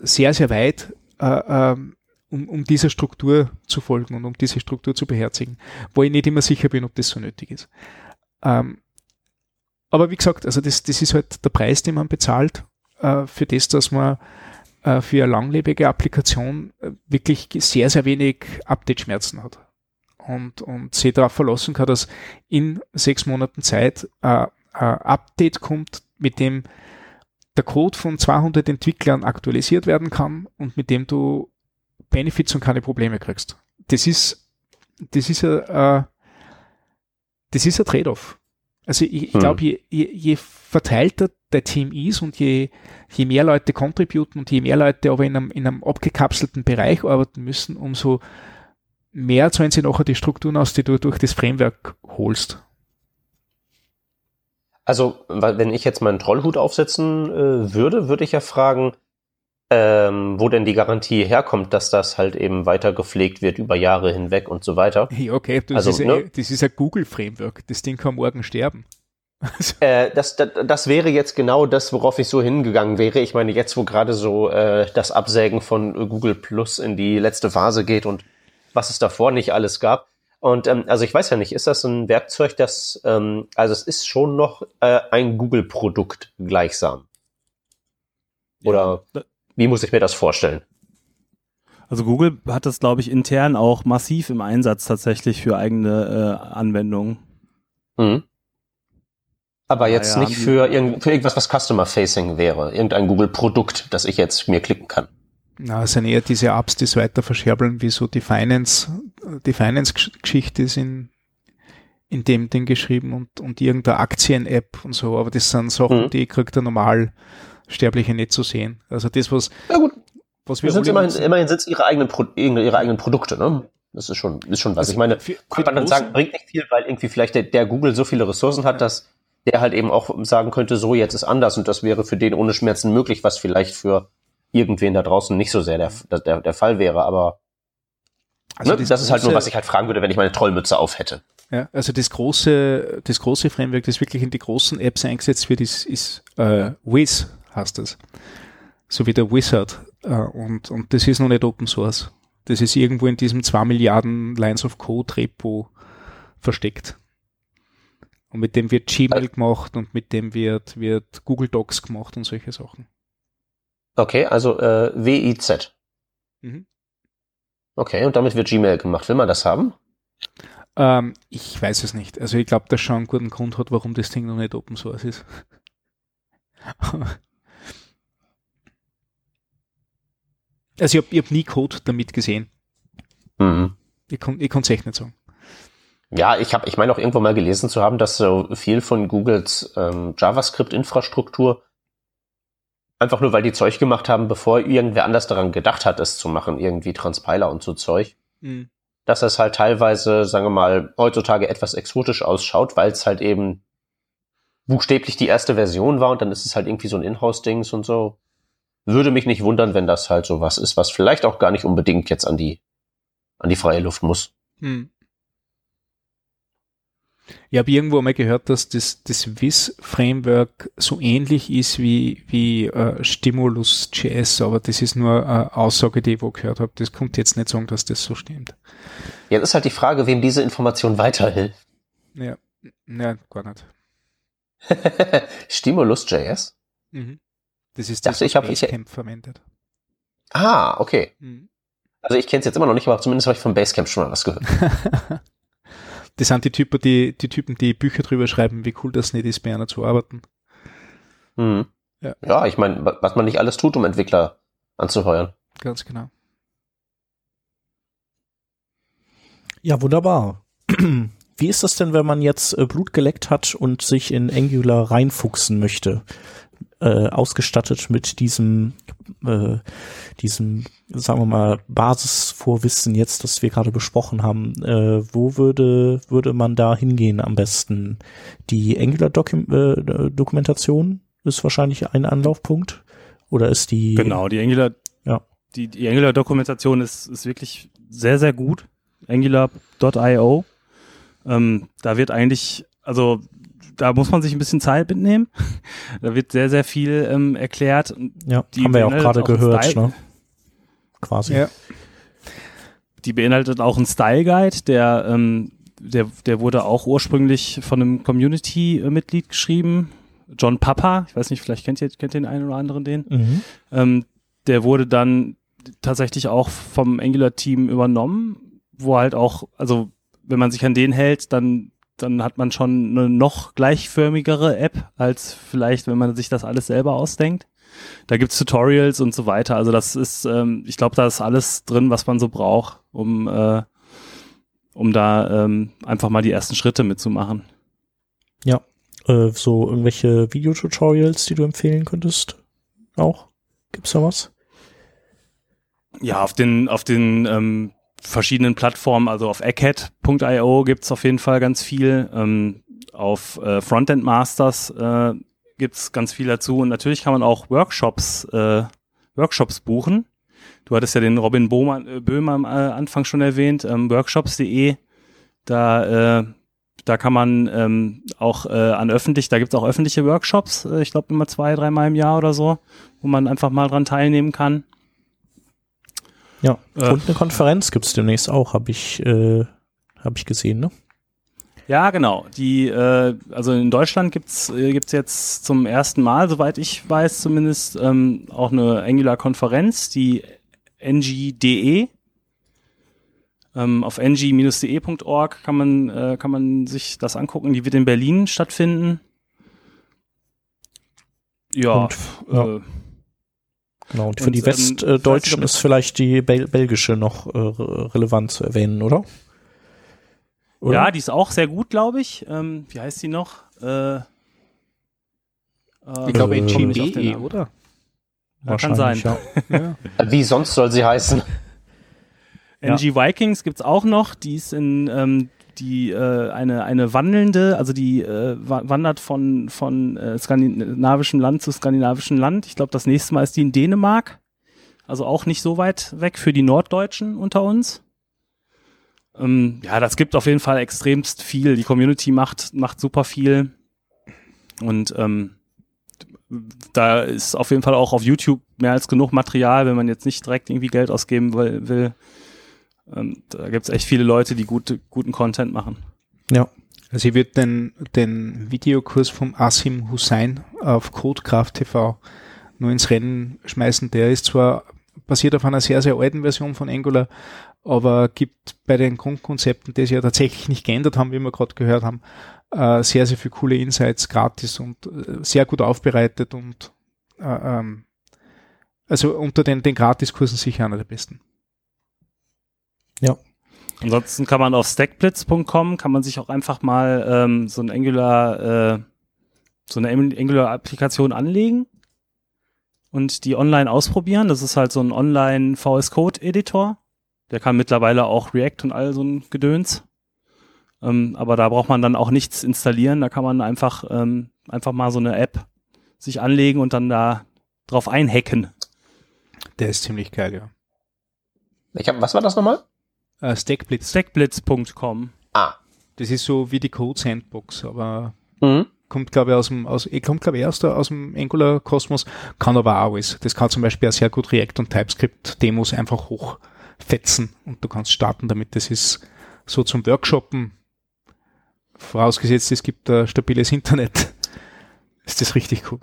sehr, sehr weit, äh, ähm, um, um dieser Struktur zu folgen und um diese Struktur zu beherzigen, wo ich nicht immer sicher bin, ob das so nötig ist. Ähm, aber wie gesagt, also das, das ist halt der Preis, den man bezahlt äh, für das, dass man äh, für eine langlebige Applikation äh, wirklich sehr, sehr wenig Update-Schmerzen hat. Und, und sich darauf verlassen kann, dass in sechs Monaten Zeit äh, ein Update kommt, mit dem der Code von 200 Entwicklern aktualisiert werden kann und mit dem du Benefits und keine Probleme kriegst. Das ist, das ist ein, äh, das ist ein Trade-off. Also ich, hm. glaube, je, je, je verteilter der Team ist und je, je mehr Leute contributen und je mehr Leute aber in einem, in einem abgekapselten Bereich arbeiten müssen, umso mehr zahlen sie nachher die Strukturen aus, die du durch das Framework holst. Also, wenn ich jetzt meinen Trollhut aufsetzen äh, würde, würde ich ja fragen, ähm, wo denn die Garantie herkommt, dass das halt eben weiter gepflegt wird über Jahre hinweg und so weiter. Ja, okay, das, also, ist, ne? das ist ein Google-Framework, das Ding kann morgen sterben. Also. Äh, das, das, das wäre jetzt genau das, worauf ich so hingegangen wäre. Ich meine, jetzt, wo gerade so äh, das Absägen von Google Plus in die letzte Phase geht und was es davor nicht alles gab. Und ähm, also ich weiß ja nicht, ist das ein Werkzeug, das, ähm, also es ist schon noch äh, ein Google-Produkt gleichsam. Oder ja. Wie muss ich mir das vorstellen? Also Google hat das, glaube ich, intern auch massiv im Einsatz tatsächlich für eigene äh, Anwendungen. Mhm. Aber jetzt ja, nicht für, irgend, für irgendwas, was Customer-Facing wäre. Irgendein Google-Produkt, das ich jetzt mir klicken kann. Na, es sind eher diese Apps, die es weiter verscherbeln, wie so die Finance, die Finance-Geschichte ist in, in dem Ding geschrieben und, und irgendeine Aktien-App und so. Aber das sind Sachen, mhm. die kriegt der Normalsterbliche nicht zu sehen. Also das, was, ja gut. was wir sind immerhin, immerhin sind es ihre eigenen, Pro, ihre eigenen Produkte, ne? Das ist schon, ist schon was. Also ich meine, für, kann man dann sagen, bringt nicht viel, weil irgendwie vielleicht der, der Google so viele Ressourcen hat, dass der halt eben auch sagen könnte, so jetzt ist anders und das wäre für den ohne Schmerzen möglich, was vielleicht für irgendwen da draußen nicht so sehr der, der, der Fall wäre, aber also ne, das, das ist halt nur, was ich halt fragen würde, wenn ich meine Trollmütze auf hätte. Ja, also das große, das große Framework, das wirklich in die großen Apps eingesetzt wird, ist, ist äh, Wiz, heißt das. So wie der Wizard. Äh, und, und das ist noch nicht Open Source. Das ist irgendwo in diesem 2 Milliarden Lines of Code Repo versteckt. Und mit dem wird Gmail gemacht und mit dem wird, wird Google Docs gemacht und solche Sachen. Okay, also äh, WIZ. Mhm. Okay, und damit wird Gmail gemacht. Will man das haben? Ähm, ich weiß es nicht. Also ich glaube, dass schon einen guten Grund hat, warum das Ding noch nicht Open Source ist. also ich habe hab nie Code damit gesehen. Mhm. Ich kann es echt nicht sagen. Ja, ich habe, ich meine auch irgendwo mal gelesen zu haben, dass so viel von Googles ähm, JavaScript-Infrastruktur einfach nur, weil die Zeug gemacht haben, bevor irgendwer anders daran gedacht hat, es zu machen, irgendwie Transpiler und so Zeug, mhm. dass es halt teilweise, sagen wir mal, heutzutage etwas exotisch ausschaut, weil es halt eben buchstäblich die erste Version war und dann ist es halt irgendwie so ein Inhouse-Dings und so. Würde mich nicht wundern, wenn das halt so was ist, was vielleicht auch gar nicht unbedingt jetzt an die, an die freie Luft muss. Mhm. Ich habe irgendwo mal gehört, dass das, das WIS-Framework so ähnlich ist wie, wie äh, Stimulus.js, aber das ist nur eine Aussage, die ich wo gehört habe. Das kommt jetzt nicht sagen, dass das so stimmt. Ja, das ist halt die Frage, wem diese Information weiterhilft. Ja, ja gar nicht. Stimulus.js? Mhm. Das ist das, was Basecamp verwendet. Ah, okay. Mhm. Also ich kenne es jetzt immer noch nicht, aber zumindest habe ich von Basecamp schon mal was gehört. das sind die Typen, die, die Typen, die Bücher drüber schreiben, wie cool das nicht ist, bei einer zu arbeiten. Mhm. Ja. ja, ich meine, was man nicht alles tut, um Entwickler anzuheuern. Ganz genau. Ja, wunderbar. wie ist das denn, wenn man jetzt äh, Blut geleckt hat und sich in Angular reinfuchsen möchte? Äh, ausgestattet mit diesem, äh, diesem, sagen wir mal, Basisvorwissen jetzt, das wir gerade besprochen haben. Äh, wo würde, würde man da hingehen am besten? Die Angular-Dokumentation äh, ist wahrscheinlich ein Anlaufpunkt. Oder ist die. Genau, die Angular, ja. die, die Angular-Dokumentation ist, ist wirklich sehr, sehr gut. Angular.io. Ähm, da wird eigentlich, also da muss man sich ein bisschen Zeit mitnehmen. da wird sehr, sehr viel ähm, erklärt. Ja, die haben wir ja auch gerade gehört, ne? Quasi. Ja. Die beinhaltet auch einen Style Guide, der, ähm, der, der wurde auch ursprünglich von einem Community-Mitglied geschrieben. John Papa, ich weiß nicht, vielleicht kennt ihr, kennt den einen oder anderen den. Mhm. Ähm, der wurde dann tatsächlich auch vom Angular-Team übernommen, wo halt auch, also wenn man sich an den hält, dann dann hat man schon eine noch gleichförmigere App, als vielleicht, wenn man sich das alles selber ausdenkt. Da gibt's Tutorials und so weiter. Also das ist, ähm, ich glaube, da ist alles drin, was man so braucht, um, äh, um da ähm, einfach mal die ersten Schritte mitzumachen. Ja, äh, so irgendwelche Videotutorials, die du empfehlen könntest? Auch? Gibt's da was? Ja, auf den, auf den ähm, verschiedenen Plattformen, also auf egghead.io gibt's auf jeden Fall ganz viel. Ähm, auf äh, Frontend Masters äh, gibt's ganz viel dazu. Und natürlich kann man auch Workshops, äh, Workshops buchen. Du hattest ja den Robin Bohmann, äh, Böhmer am äh, Anfang schon erwähnt, ähm, workshops.de. Da, äh, da kann man ähm, auch äh, an öffentlich, da gibt's auch öffentliche Workshops, äh, ich glaube immer zwei, dreimal im Jahr oder so, wo man einfach mal dran teilnehmen kann. Ja, äh, und eine Konferenz gibt's demnächst auch, habe ich, äh, hab ich gesehen, ne? Ja, genau. Die, äh, also in Deutschland gibt's äh, gibt's jetzt zum ersten Mal, soweit ich weiß zumindest, ähm, auch eine Angular-Konferenz, die NGDE. Ähm, auf ng-de.org kann man äh, kann man sich das angucken. Die wird in Berlin stattfinden. Ja. Und, ja. Äh, Genau, und für und, die ähm, Westdeutschen ist vielleicht die Bel belgische noch äh, relevant zu erwähnen, oder? oder? Ja, die ist auch sehr gut, glaube ich. Ähm, wie heißt die noch? Äh, äh, ich glaube in NGME, oder? Ja, kann sein. Ja. ja. Wie sonst soll sie heißen? NG Vikings gibt's auch noch. Die ist in ähm, die äh, eine eine wandelnde, also die äh, wandert von von äh, skandinavischem Land zu skandinavischem Land. Ich glaube, das nächste Mal ist die in Dänemark, also auch nicht so weit weg für die Norddeutschen unter uns. Ähm, ja, das gibt auf jeden Fall extremst viel. Die Community macht macht super viel und ähm, da ist auf jeden Fall auch auf YouTube mehr als genug Material, wenn man jetzt nicht direkt irgendwie Geld ausgeben will, will ähm, da gibt es echt viele Leute, die gute, guten Content machen. Ja. Also ich würde den, den Videokurs vom Asim Hussein auf Codekraft TV nur ins Rennen schmeißen. Der ist zwar basiert auf einer sehr, sehr alten Version von Angular, aber gibt bei den Grundkonzepten, die sie ja tatsächlich nicht geändert haben, wie wir gerade gehört haben, äh, sehr, sehr viele coole Insights gratis und äh, sehr gut aufbereitet und äh, ähm, also unter den, den Gratiskursen sicher einer der besten. Ja. Ansonsten kann man auf stackblitz.com kann man sich auch einfach mal ähm, so ein Angular, äh, so eine Angular-Applikation anlegen und die online ausprobieren. Das ist halt so ein Online VS Code Editor. Der kann mittlerweile auch React und all so ein Gedöns. Ähm, aber da braucht man dann auch nichts installieren. Da kann man einfach, ähm, einfach mal so eine App sich anlegen und dann da drauf einhacken. Der ist ziemlich geil, ja. Ich hab, was war das nochmal? Äh, Stackblitz. Stackblitz.com. Ah. Das ist so wie die Code Sandbox, aber mhm. kommt glaube ich aus dem, aus, kommt glaube ich erst aus dem Angular Kosmos, kann aber auch alles. Das kann zum Beispiel auch sehr gut React und TypeScript Demos einfach hochfetzen und du kannst starten damit. Das ist so zum Workshoppen, vorausgesetzt es gibt ein stabiles Internet, ist das richtig cool.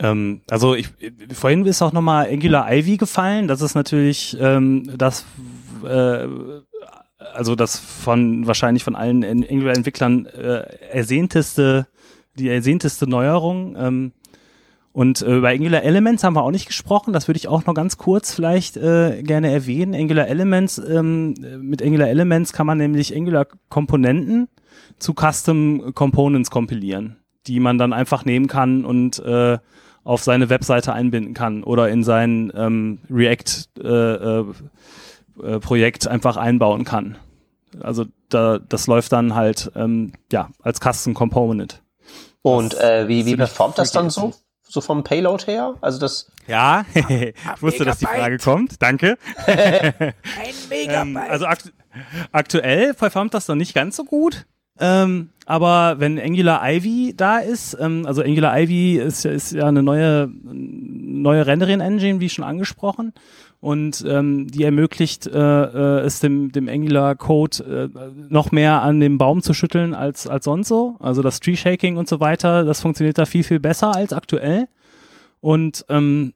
Ähm, also ich, vorhin ist auch nochmal Angular Ivy gefallen. Das ist natürlich ähm, das, äh, also das von wahrscheinlich von allen Angular-Entwicklern äh, ersehnteste, die ersehnteste Neuerung. Ähm, Und äh, über Angular Elements haben wir auch nicht gesprochen. Das würde ich auch noch ganz kurz vielleicht äh, gerne erwähnen. Angular Elements, ähm, mit Angular Elements kann man nämlich Angular Komponenten zu Custom Components kompilieren, die man dann einfach nehmen kann und äh, auf seine Webseite einbinden kann oder in sein ähm, React äh, äh, äh Projekt einfach einbauen kann. Also da, das läuft dann halt ähm, ja als Custom Component. Und äh, wie, wie performt das dann so? so vom Payload her? Also das. Ja, ich wusste, dass die Frage kommt. Danke. Ein Megabyte. ähm, also akt aktuell performt das noch nicht ganz so gut. Ähm, aber wenn Angular Ivy da ist, ähm, also Angular Ivy ist, ist ja eine neue, neue Rendering-Engine, wie schon angesprochen. Und ähm, die ermöglicht äh, äh, es dem, dem Angular-Code äh, noch mehr an dem Baum zu schütteln als, als sonst so. Also das Tree-Shaking und so weiter, das funktioniert da viel, viel besser als aktuell. Und ähm,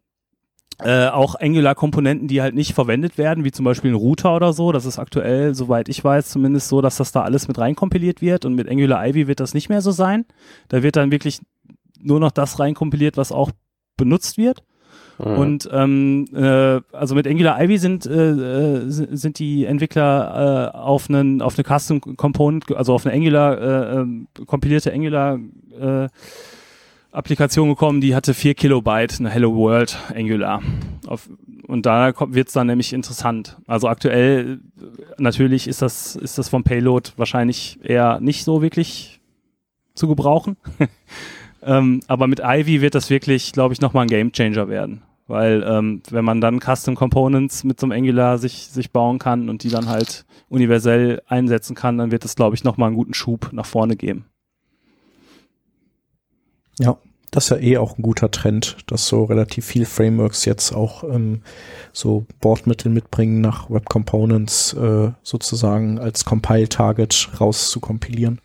äh, auch Angular-Komponenten, die halt nicht verwendet werden, wie zum Beispiel ein Router oder so. Das ist aktuell, soweit ich weiß, zumindest so, dass das da alles mit reinkompiliert wird. Und mit Angular Ivy wird das nicht mehr so sein. Da wird dann wirklich nur noch das reinkompiliert, was auch benutzt wird. Mhm. Und ähm, äh, also mit Angular Ivy sind äh, sind die Entwickler äh, auf einen auf eine Custom Component, also auf eine Angular äh, äh, kompilierte Angular äh, Applikation gekommen, die hatte vier Kilobyte, eine Hello World Angular. Auf, und da wird es dann nämlich interessant. Also aktuell natürlich ist das, ist das vom Payload wahrscheinlich eher nicht so wirklich zu gebrauchen. ähm, aber mit Ivy wird das wirklich, glaube ich, nochmal ein Game Changer werden. Weil ähm, wenn man dann Custom Components mit so einem Angular sich, sich bauen kann und die dann halt universell einsetzen kann, dann wird es, glaube ich, nochmal einen guten Schub nach vorne geben. Ja, das ist ja eh auch ein guter Trend, dass so relativ viel Frameworks jetzt auch ähm, so Bordmittel mitbringen, nach Web Components äh, sozusagen als Compile-Target raus zu kompilieren.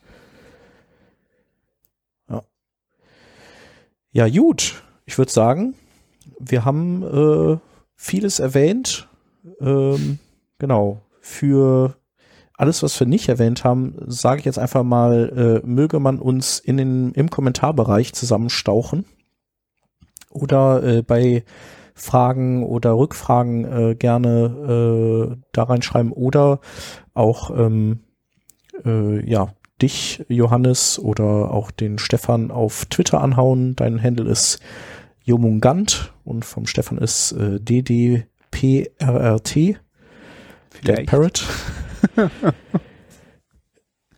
Ja. Ja, gut. Ich würde sagen, wir haben äh, vieles erwähnt. Ähm, genau. Für alles, was wir nicht erwähnt haben, sage ich jetzt einfach mal, äh, möge man uns in den, im Kommentarbereich zusammenstauchen oder äh, bei Fragen oder Rückfragen äh, gerne äh, da reinschreiben oder auch ähm, äh, ja dich Johannes oder auch den Stefan auf Twitter anhauen. Dein Handle ist Jomungant und vom Stefan ist äh, DDPRRT. Dead Parrot.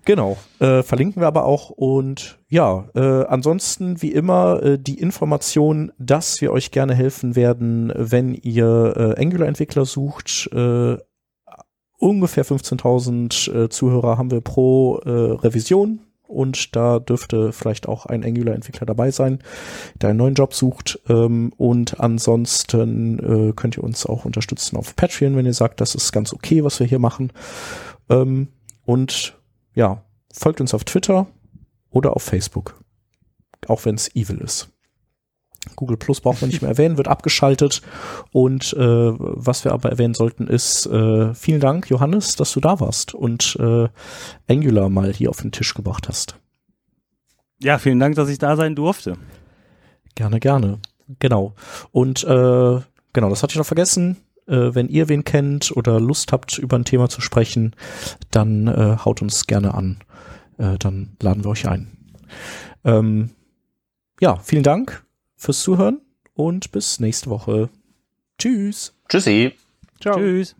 genau. Äh, verlinken wir aber auch. Und ja, äh, ansonsten wie immer äh, die Information, dass wir euch gerne helfen werden, wenn ihr äh, Angular-Entwickler sucht. Äh, ungefähr 15.000 äh, Zuhörer haben wir pro Revision und da dürfte vielleicht auch ein Angular-Entwickler dabei sein, der einen neuen Job sucht. Ähm, und ansonsten äh, könnt ihr uns auch unterstützen auf Patreon, wenn ihr sagt, das ist ganz okay, was wir hier machen. Ähm, und ja, folgt uns auf Twitter oder auf Facebook, auch wenn es evil ist. Google Plus braucht man nicht mehr erwähnen, wird abgeschaltet. Und äh, was wir aber erwähnen sollten, ist äh, vielen Dank, Johannes, dass du da warst und äh, Angular mal hier auf den Tisch gebracht hast. Ja, vielen Dank, dass ich da sein durfte. Gerne, gerne. Genau. Und äh, genau, das hatte ich noch vergessen. Äh, wenn ihr wen kennt oder Lust habt, über ein Thema zu sprechen, dann äh, haut uns gerne an. Äh, dann laden wir euch ein. Ähm, ja, vielen Dank fürs Zuhören und bis nächste Woche. Tschüss. Tschüssi. Ciao. Tschüss.